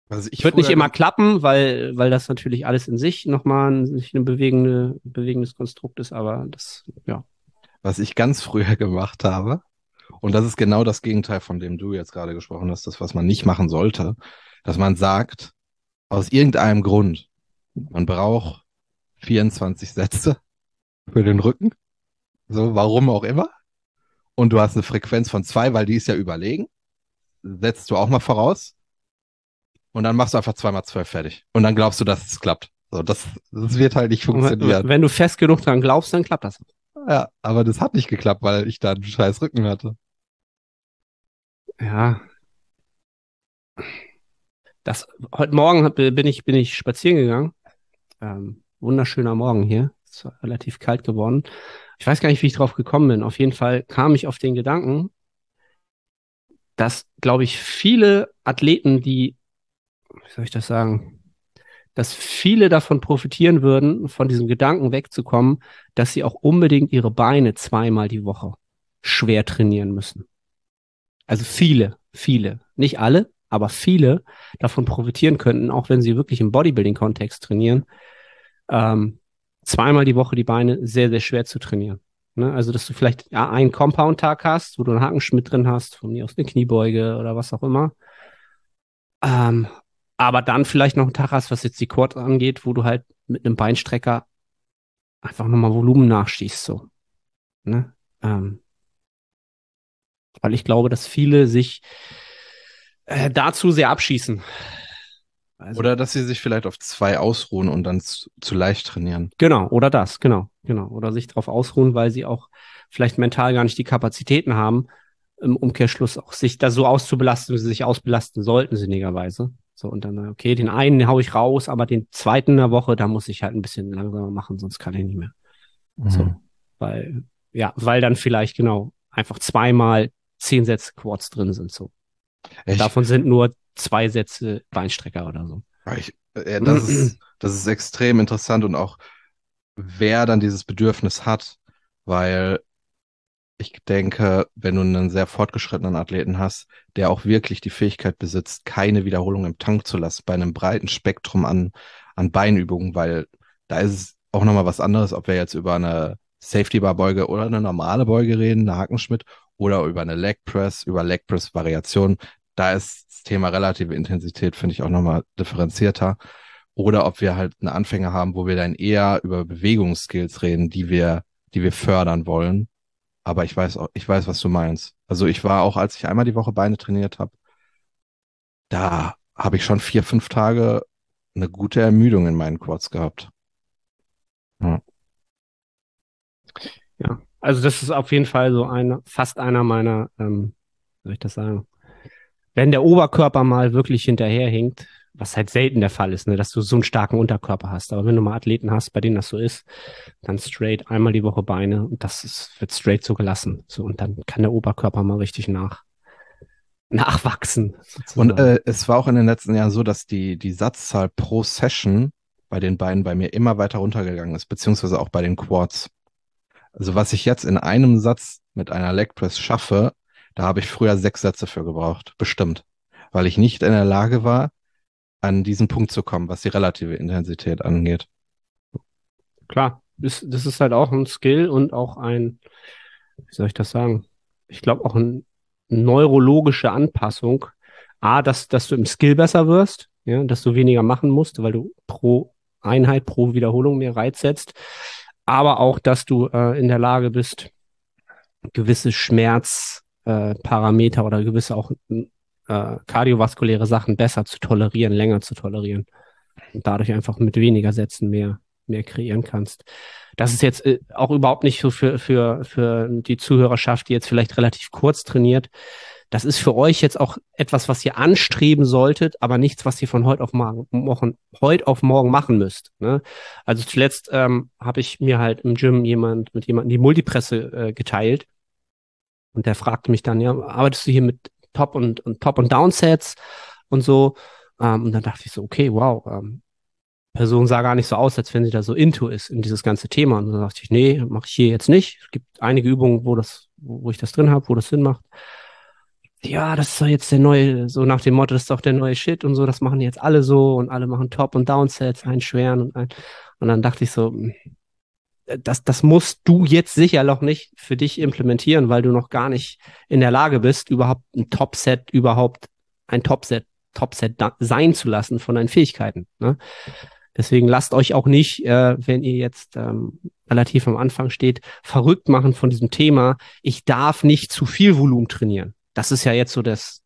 Also ich Wird nicht immer klappen, weil, weil das natürlich alles in sich nochmal ein, sich ein bewegende, bewegendes Konstrukt ist, aber das, ja, was ich ganz früher gemacht habe. Und das ist genau das Gegenteil, von dem du jetzt gerade gesprochen hast, das, was man nicht machen sollte, dass man sagt, aus irgendeinem Grund, man braucht 24 Sätze für den Rücken. So, warum auch immer. Und du hast eine Frequenz von zwei, weil die ist ja überlegen. Setzt du auch mal voraus. Und dann machst du einfach zweimal zwölf fertig. Und dann glaubst du, dass es klappt. So, das, das wird halt nicht funktionieren. Wenn du fest genug dran glaubst, dann klappt das. Ja, aber das hat nicht geklappt, weil ich da einen scheiß Rücken hatte. Ja. Das, heute Morgen bin ich, bin ich spazieren gegangen. Ähm, wunderschöner Morgen hier. Es war relativ kalt geworden. Ich weiß gar nicht, wie ich drauf gekommen bin. Auf jeden Fall kam ich auf den Gedanken, dass, glaube ich, viele Athleten, die, wie soll ich das sagen, dass viele davon profitieren würden, von diesem Gedanken wegzukommen, dass sie auch unbedingt ihre Beine zweimal die Woche schwer trainieren müssen. Also viele, viele, nicht alle, aber viele davon profitieren könnten, auch wenn sie wirklich im Bodybuilding-Kontext trainieren, ähm, zweimal die Woche die Beine sehr, sehr schwer zu trainieren. Ne? Also, dass du vielleicht einen Compound-Tag hast, wo du einen Hakenschmidt drin hast, von mir aus eine Kniebeuge oder was auch immer. Ähm, aber dann vielleicht noch ein Tag hast, was jetzt die Quad angeht, wo du halt mit einem Beinstrecker einfach nochmal Volumen nachschießt, so. Ne? Ähm, weil ich glaube, dass viele sich äh, dazu sehr abschießen. Also, oder dass sie sich vielleicht auf zwei ausruhen und dann zu, zu, leicht trainieren. Genau, oder das, genau, genau. Oder sich darauf ausruhen, weil sie auch vielleicht mental gar nicht die Kapazitäten haben, im Umkehrschluss auch sich da so auszubelasten, wie sie sich ausbelasten sollten, sinnigerweise. So, und dann, okay, den einen hau ich raus, aber den zweiten in der Woche, da muss ich halt ein bisschen langsamer machen, sonst kann ich nicht mehr. Mhm. So, weil, ja, weil dann vielleicht genau einfach zweimal zehn Sätze Quads drin sind, so. Echt? Davon sind nur zwei Sätze Beinstrecker oder so. Ich, äh, das, ist, das ist extrem interessant und auch, wer dann dieses Bedürfnis hat, weil ich denke, wenn du einen sehr fortgeschrittenen Athleten hast, der auch wirklich die Fähigkeit besitzt, keine Wiederholung im Tank zu lassen, bei einem breiten Spektrum an, an Beinübungen, weil da ist es auch nochmal was anderes, ob wir jetzt über eine Safety-Bar-Beuge oder eine normale Beuge reden, eine Hakenschmidt, oder über eine Leg Press, über Leg Press-Variation. Da ist das Thema relative Intensität, finde ich, auch nochmal differenzierter. Oder ob wir halt einen Anfänger haben, wo wir dann eher über Bewegungsskills reden, die wir, die wir fördern wollen aber ich weiß auch, ich weiß, was du meinst. Also ich war auch, als ich einmal die Woche Beine trainiert habe, da habe ich schon vier, fünf Tage eine gute Ermüdung in meinen Quads gehabt. Ja. ja, also das ist auf jeden Fall so eine, fast einer meiner, ähm, soll ich das sagen, wenn der Oberkörper mal wirklich hinterherhinkt, was halt selten der Fall ist, ne, dass du so einen starken Unterkörper hast. Aber wenn du mal Athleten hast, bei denen das so ist, dann straight einmal die Woche Beine und das ist, wird straight so gelassen. So, und dann kann der Oberkörper mal richtig nach, nachwachsen. Sozusagen. Und äh, es war auch in den letzten Jahren so, dass die, die Satzzahl pro Session bei den Beinen bei mir immer weiter runtergegangen ist, beziehungsweise auch bei den Quads. Also was ich jetzt in einem Satz mit einer Leg Press schaffe, da habe ich früher sechs Sätze für gebraucht, bestimmt. Weil ich nicht in der Lage war, an diesen Punkt zu kommen, was die relative Intensität angeht. Klar, das, das ist halt auch ein Skill und auch ein, wie soll ich das sagen? Ich glaube auch eine neurologische Anpassung. A, dass, dass du im Skill besser wirst, ja, dass du weniger machen musst, weil du pro Einheit, pro Wiederholung mehr Reiz setzt. Aber auch, dass du äh, in der Lage bist, gewisse Schmerzparameter äh, oder gewisse auch äh, kardiovaskuläre Sachen besser zu tolerieren, länger zu tolerieren. Und dadurch einfach mit weniger Sätzen mehr, mehr kreieren kannst. Das ist jetzt äh, auch überhaupt nicht so für, für, für die Zuhörerschaft, die jetzt vielleicht relativ kurz trainiert. Das ist für euch jetzt auch etwas, was ihr anstreben solltet, aber nichts, was ihr von heute auf morgen, heute auf morgen machen müsst. Ne? Also zuletzt ähm, habe ich mir halt im Gym jemand mit jemandem die Multipresse äh, geteilt und der fragte mich dann, ja, arbeitest du hier mit Top- und, und Top- und Downsets und so. Ähm, und dann dachte ich so, okay, wow, ähm, Person sah gar nicht so aus, als wenn sie da so into ist in dieses ganze Thema. Und dann dachte ich, nee, mache ich hier jetzt nicht. Es gibt einige Übungen, wo das, wo ich das drin habe, wo das Sinn macht. Ja, das ist doch jetzt der neue, so nach dem Motto, das ist doch der neue Shit und so, das machen jetzt alle so und alle machen Top- und Downsets, einen schweren und ein. Und dann dachte ich so, das, das musst du jetzt sicher noch nicht für dich implementieren, weil du noch gar nicht in der Lage bist, überhaupt ein Topset, überhaupt ein Topset, Topset sein zu lassen von deinen Fähigkeiten. Ne? Deswegen lasst euch auch nicht, äh, wenn ihr jetzt ähm, relativ am Anfang steht, verrückt machen von diesem Thema. Ich darf nicht zu viel Volumen trainieren. Das ist ja jetzt so das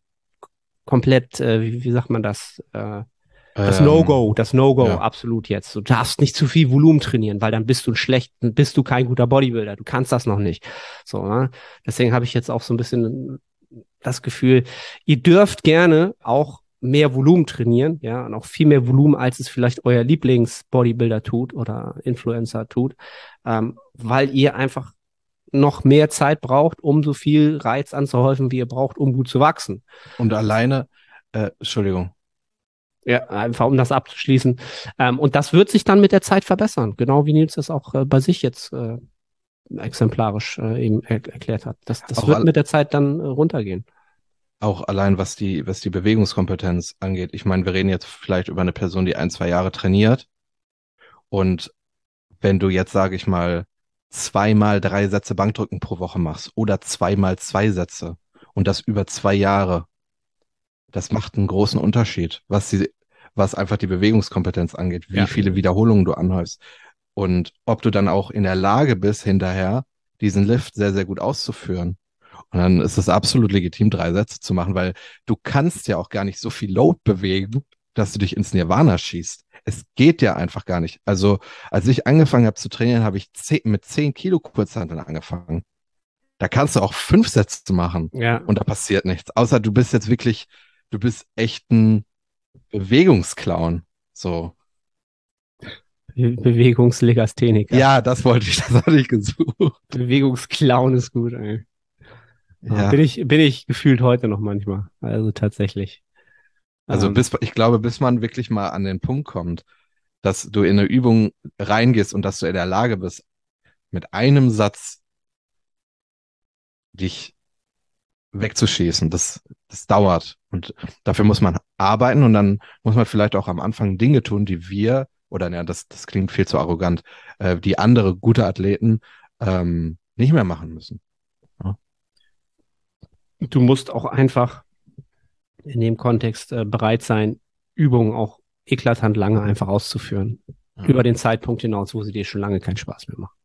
komplett, äh, wie, wie sagt man das? Äh, das ähm, No-Go, das No-Go, ja. absolut jetzt. Du darfst nicht zu viel Volumen trainieren, weil dann bist du ein schlecht, bist du kein guter Bodybuilder. Du kannst das noch nicht. So, ne? Deswegen habe ich jetzt auch so ein bisschen das Gefühl, ihr dürft gerne auch mehr Volumen trainieren, ja, und auch viel mehr Volumen, als es vielleicht euer Lieblings-Bodybuilder tut oder Influencer tut, ähm, weil ihr einfach noch mehr Zeit braucht, um so viel Reiz anzuhäufen, wie ihr braucht, um gut zu wachsen. Und alleine, äh, Entschuldigung, ja, einfach um das abzuschließen. Ähm, und das wird sich dann mit der Zeit verbessern, genau wie Nils das auch äh, bei sich jetzt äh, exemplarisch äh, eben er erklärt hat. Das, das wird mit der Zeit dann äh, runtergehen. Auch allein was die, was die Bewegungskompetenz angeht. Ich meine, wir reden jetzt vielleicht über eine Person, die ein, zwei Jahre trainiert. Und wenn du jetzt, sage ich mal, zweimal drei Sätze Bankdrücken pro Woche machst oder zweimal zwei Sätze und das über zwei Jahre, das macht einen großen Unterschied, was die, was einfach die Bewegungskompetenz angeht, wie ja. viele Wiederholungen du anhäufst und ob du dann auch in der Lage bist, hinterher diesen Lift sehr, sehr gut auszuführen. Und dann ist es absolut legitim, drei Sätze zu machen, weil du kannst ja auch gar nicht so viel Load bewegen, dass du dich ins Nirvana schießt. Es geht ja einfach gar nicht. Also, als ich angefangen habe zu trainieren, habe ich zehn, mit zehn Kilo Kurzhanteln angefangen. Da kannst du auch fünf Sätze machen. Ja. Und da passiert nichts. Außer du bist jetzt wirklich du bist echt ein Bewegungsklauen. So. Be Bewegungslegastheniker. Ja, das wollte ich, das hatte ich gesucht. Bewegungsklauen ist gut, ey. Ja. Bin ich, bin ich gefühlt heute noch manchmal. Also tatsächlich. Also ähm, bis, ich glaube, bis man wirklich mal an den Punkt kommt, dass du in eine Übung reingehst und dass du in der Lage bist, mit einem Satz dich wegzuschießen. Das, das dauert. Und dafür muss man arbeiten und dann muss man vielleicht auch am Anfang Dinge tun, die wir, oder ja, das, das klingt viel zu arrogant, äh, die andere gute Athleten ähm, nicht mehr machen müssen. Ja. Du musst auch einfach in dem Kontext äh, bereit sein, Übungen auch eklatant lange einfach auszuführen. Ja. Über den Zeitpunkt hinaus, wo sie dir schon lange keinen Spaß mehr machen.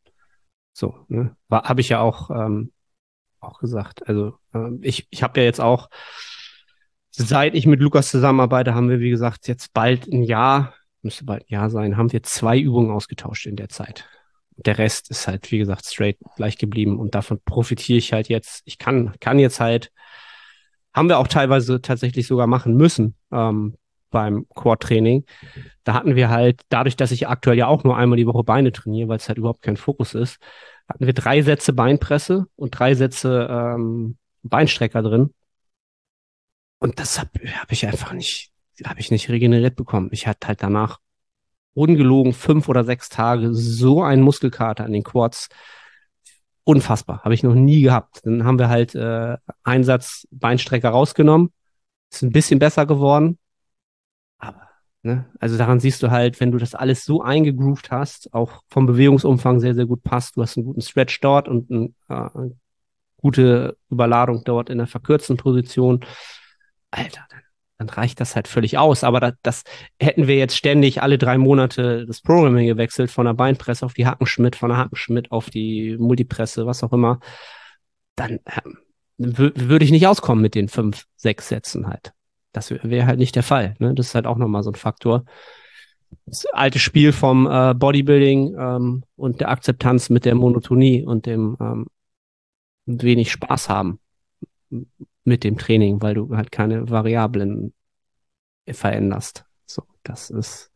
So, ne? Habe ich ja auch ähm, auch gesagt. Also ähm, ich, ich habe ja jetzt auch, seit ich mit Lukas zusammenarbeite, haben wir, wie gesagt, jetzt bald ein Jahr, müsste bald ein Jahr sein, haben wir zwei Übungen ausgetauscht in der Zeit. Der Rest ist halt, wie gesagt, straight gleich geblieben und davon profitiere ich halt jetzt. Ich kann, kann jetzt halt, haben wir auch teilweise tatsächlich sogar machen müssen ähm, beim Core-Training. Da hatten wir halt, dadurch, dass ich aktuell ja auch nur einmal die Woche Beine trainiere, weil es halt überhaupt kein Fokus ist, hatten wir drei Sätze Beinpresse und drei Sätze ähm, Beinstrecker drin. Und das habe hab ich einfach nicht, habe ich nicht regeneriert bekommen. Ich hatte halt danach ungelogen fünf oder sechs Tage so einen Muskelkater an den Quads. Unfassbar, habe ich noch nie gehabt. Dann haben wir halt äh, Einsatz Beinstrecker rausgenommen. Ist ein bisschen besser geworden. Aber Ne? Also daran siehst du halt, wenn du das alles so eingegroovt hast, auch vom Bewegungsumfang sehr, sehr gut passt, du hast einen guten Stretch dort und ein, äh, eine gute Überladung dort in der verkürzten Position. Alter, dann, dann reicht das halt völlig aus. Aber das, das hätten wir jetzt ständig alle drei Monate das Programming gewechselt, von der Beinpresse auf die Hackenschmidt, von der Hackenschmidt auf die Multipresse, was auch immer, dann ähm, würde ich nicht auskommen mit den fünf, sechs Sätzen halt. Das wäre halt nicht der Fall. Ne? Das ist halt auch nochmal so ein Faktor. Das alte Spiel vom äh, Bodybuilding ähm, und der Akzeptanz mit der Monotonie und dem ähm, wenig Spaß haben mit dem Training, weil du halt keine Variablen veränderst. So, das ist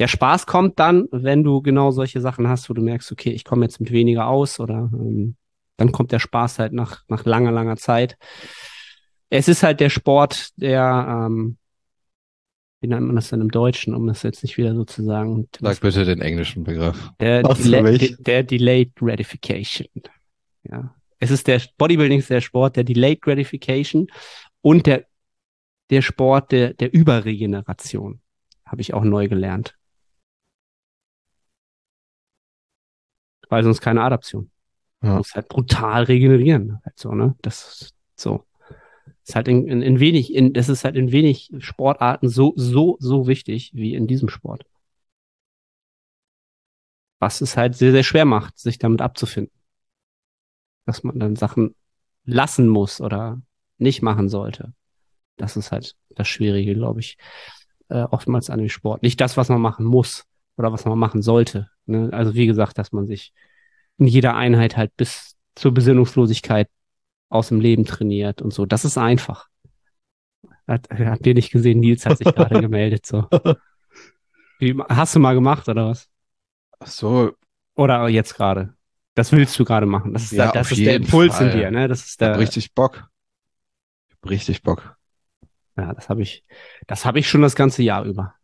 der Spaß kommt dann, wenn du genau solche Sachen hast, wo du merkst, okay, ich komme jetzt mit weniger aus oder ähm, dann kommt der Spaß halt nach, nach langer, langer Zeit es ist halt der Sport, der, ähm, wie nennt man das denn im Deutschen, um das jetzt nicht wieder so zu sagen? Sag bitte den englischen Begriff. Der, Dele der Delayed Gratification. Ja. Es ist der Bodybuilding ist der Sport der Delayed Gratification und der, der Sport der, der Überregeneration. Habe ich auch neu gelernt. Weil sonst keine Adaption. Ja. Du musst halt brutal regenerieren. Halt so, ne? Das ist so. Ist halt in, in, in wenig, in, das ist halt in wenig Sportarten so, so, so wichtig wie in diesem Sport. Was es halt sehr, sehr schwer macht, sich damit abzufinden. Dass man dann Sachen lassen muss oder nicht machen sollte. Das ist halt das Schwierige, glaube ich, äh, oftmals an dem Sport. Nicht das, was man machen muss oder was man machen sollte. Ne? Also wie gesagt, dass man sich in jeder Einheit halt bis zur Besinnungslosigkeit aus dem Leben trainiert und so. Das ist einfach. Hat, habt ihr nicht gesehen? Nils hat sich gerade gemeldet. So. Wie, hast du mal gemacht oder was? Ach so. Oder jetzt gerade? Das willst du gerade machen. Das ist, ja, das ist der Impuls Fall. in dir, ne? Das ist der. Ich hab richtig Bock. Ich hab richtig Bock. Ja, das habe ich, das habe ich schon das ganze Jahr über.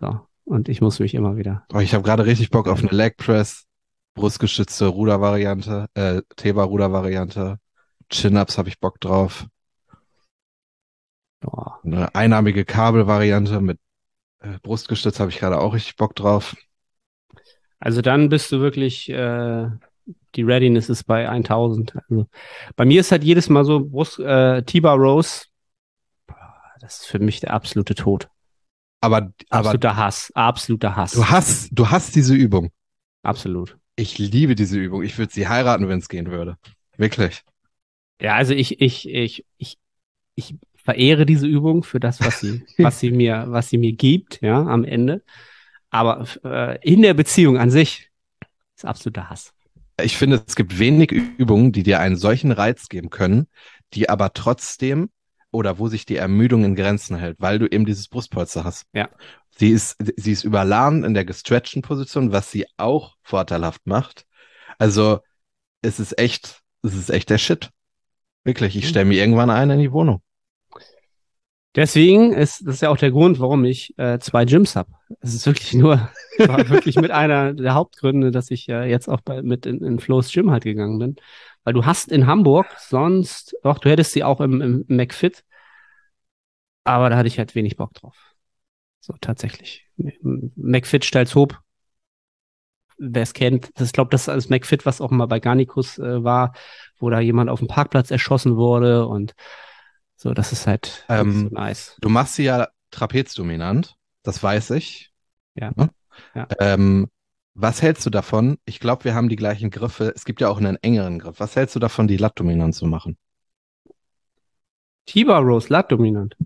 So. Und ich muss mich immer wieder. Oh, ich habe gerade richtig Bock auf eine Leg Press, brustgestützte Rudervariante, äh, Thema-Rudervariante, Chin-Ups habe ich Bock drauf. Eine einarmige Kabelvariante mit äh, Brustgestütz habe ich gerade auch richtig Bock drauf. Also dann bist du wirklich, äh, die Readiness ist bei 1000. Also bei mir ist halt jedes Mal so Brust, äh, T-Bar Rose, das ist für mich der absolute Tod. Aber, aber absoluter Hass, absoluter Hass. Du hast, du hast diese Übung. Absolut. Ich liebe diese Übung. Ich würde sie heiraten, wenn es gehen würde. Wirklich. Ja, also ich, ich, ich, ich, ich verehre diese Übung für das, was sie, was sie mir, was sie mir gibt, ja, am Ende. Aber äh, in der Beziehung an sich ist absoluter Hass. Ich finde, es gibt wenig Übungen, die dir einen solchen Reiz geben können, die aber trotzdem oder wo sich die Ermüdung in Grenzen hält, weil du eben dieses Brustpolster hast. Ja. Sie ist, sie ist überladen in der gestretchten Position, was sie auch vorteilhaft macht. Also, es ist echt, es ist echt der Shit. Wirklich, ich stelle mir irgendwann einen in die Wohnung. Deswegen ist das ist ja auch der Grund, warum ich äh, zwei Gyms habe. Es ist wirklich nur, war wirklich mit einer der Hauptgründe, dass ich äh, jetzt auch bei, mit in, in Flo's Gym halt gegangen bin. Weil du hast in Hamburg sonst, doch, du hättest sie auch im, im McFit, aber da hatte ich halt wenig Bock drauf. So, tatsächlich. McFit Stalzhoop, wer es kennt, das, ich glaube, das ist alles McFit, was auch mal bei Garnicus äh, war, wo da jemand auf dem Parkplatz erschossen wurde und so, das ist halt Ähm, so nice. Du machst sie ja trapezdominant, das weiß ich. Ja. Ne? Ja. Ähm, was hältst du davon? Ich glaube, wir haben die gleichen Griffe. Es gibt ja auch einen engeren Griff. Was hältst du davon, die Lat-Dominant zu machen? T-Bar Rose, Lat dominant.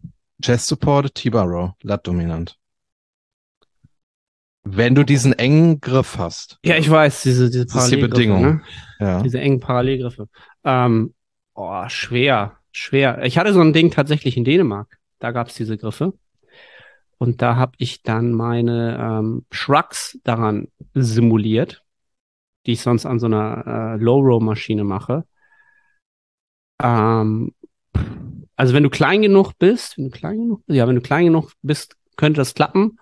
Chest Support, T-Bar Row, Lat-Dominant. Wenn du diesen engen Griff hast. Ja, ich weiß, diese, diese Das ist die Parallelgriffe, Bedingung. Ne? Ja. Diese engen Parallelgriffe. Ähm, oh, schwer, schwer. Ich hatte so ein Ding tatsächlich in Dänemark. Da gab es diese Griffe. Und da habe ich dann meine ähm, Shrugs daran simuliert, die ich sonst an so einer äh, Low-Row-Maschine mache. Ähm, also wenn du klein genug bist, wenn du klein genug, ja, wenn du klein genug bist, könnte das klappen.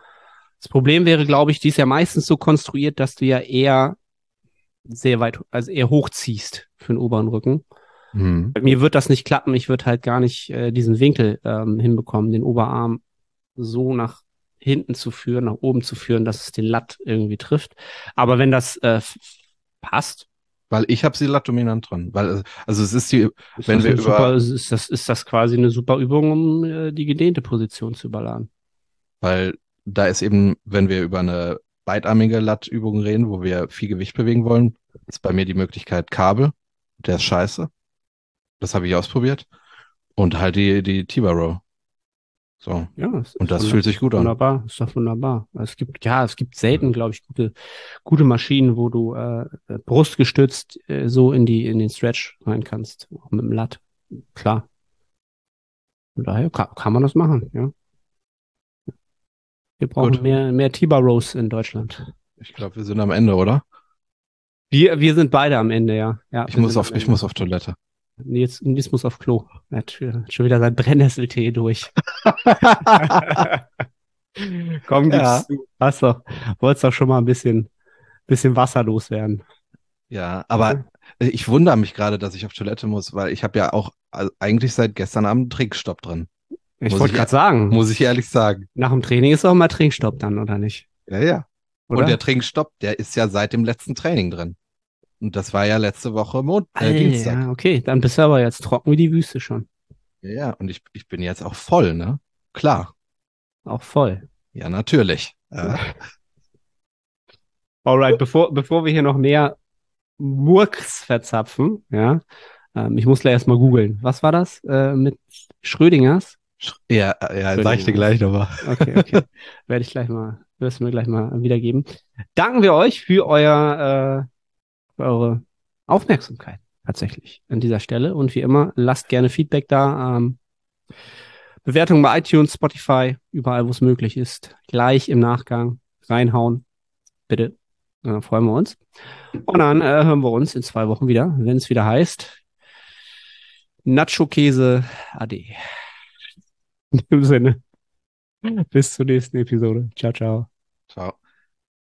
Das Problem wäre, glaube ich, die ist ja meistens so konstruiert, dass du ja eher sehr weit, also eher hochziehst für den oberen Rücken. Hm. Bei mir wird das nicht klappen. Ich würde halt gar nicht äh, diesen Winkel ähm, hinbekommen, den Oberarm so nach hinten zu führen, nach oben zu führen, dass es den Latt irgendwie trifft. Aber wenn das äh, passt, Weil ich habe sie Lat-Dominant dran. Weil, äh, also es ist die, ist, Wenn das, wir über- super, ist, das, ist das quasi eine super Übung, um äh, die gedehnte Position zu überladen. weil da ist eben, wenn wir über eine beidarmige Lat-Übung reden, wo wir viel Gewicht bewegen wollen, ist bei mir die Möglichkeit Kabel. Der ist scheiße. Das habe ich ausprobiert. Und halt die, die T-Bar Row. So. Ja, Und das fühlt sich gut an. Wunderbar, ist doch wunderbar. Es gibt, ja, es gibt selten, glaube ich, gute, gute Maschinen, wo du äh, äh, brustgestützt äh, so in die, in den Stretch rein kannst, auch mit dem Latt. Klar. Von daher kann, kann man das machen, ja. Wir brauchen Gut. mehr, mehr T-Bar Rows in Deutschland. Ich glaube, wir sind am Ende, oder? Wir, wir sind beide am Ende, ja. ja Ich muss auf, ich muss auf Toilette. Nils, Nils muss auf Klo. Er hat schon wieder sein Brennnesseltee durch. Komm, gib's Ja. du. Hast doch, wolltest doch schon mal ein bisschen, bisschen Wasser loswerden. Ja, aber ich wundere mich gerade, dass ich auf Toilette muss, weil ich habe ja auch äh, eigentlich seit gestern Abend einen Trinkstopp drin. Ich Muss wollte gerade sagen, Muss ich ehrlich sagen. nach dem Training ist auch mal Trinkstopp dann, oder nicht? Ja, ja. Oder? Und der Trinkstopp, der ist ja seit dem letzten Training drin. Und das war ja letzte Woche Mond, äh, Alter, Dienstag. ja, okay, dann bist du aber jetzt trocken wie die Wüste schon. Ja, ja. Und ich, ich bin jetzt auch voll, ne? Klar. Auch voll. Ja, natürlich. Ja. Alright, bevor, bevor wir hier noch mehr Murks verzapfen, ja, ähm, ich muss gleich erstmal googeln. Was war das äh, mit Schrödingers? Ja, ja, sag ich dir gleich nochmal. Okay, okay. Werde ich gleich mal, wirst du mir gleich mal wiedergeben. Danken wir euch für euer, äh, für eure Aufmerksamkeit tatsächlich an dieser Stelle. Und wie immer, lasst gerne Feedback da. Ähm, Bewertungen bei iTunes, Spotify, überall, wo es möglich ist. Gleich im Nachgang reinhauen. Bitte. Dann freuen wir uns. Und dann äh, hören wir uns in zwei Wochen wieder, wenn es wieder heißt Nacho Käse AD. In dem Sinne. Bis zur nächsten Episode. Ciao, ciao. Ciao.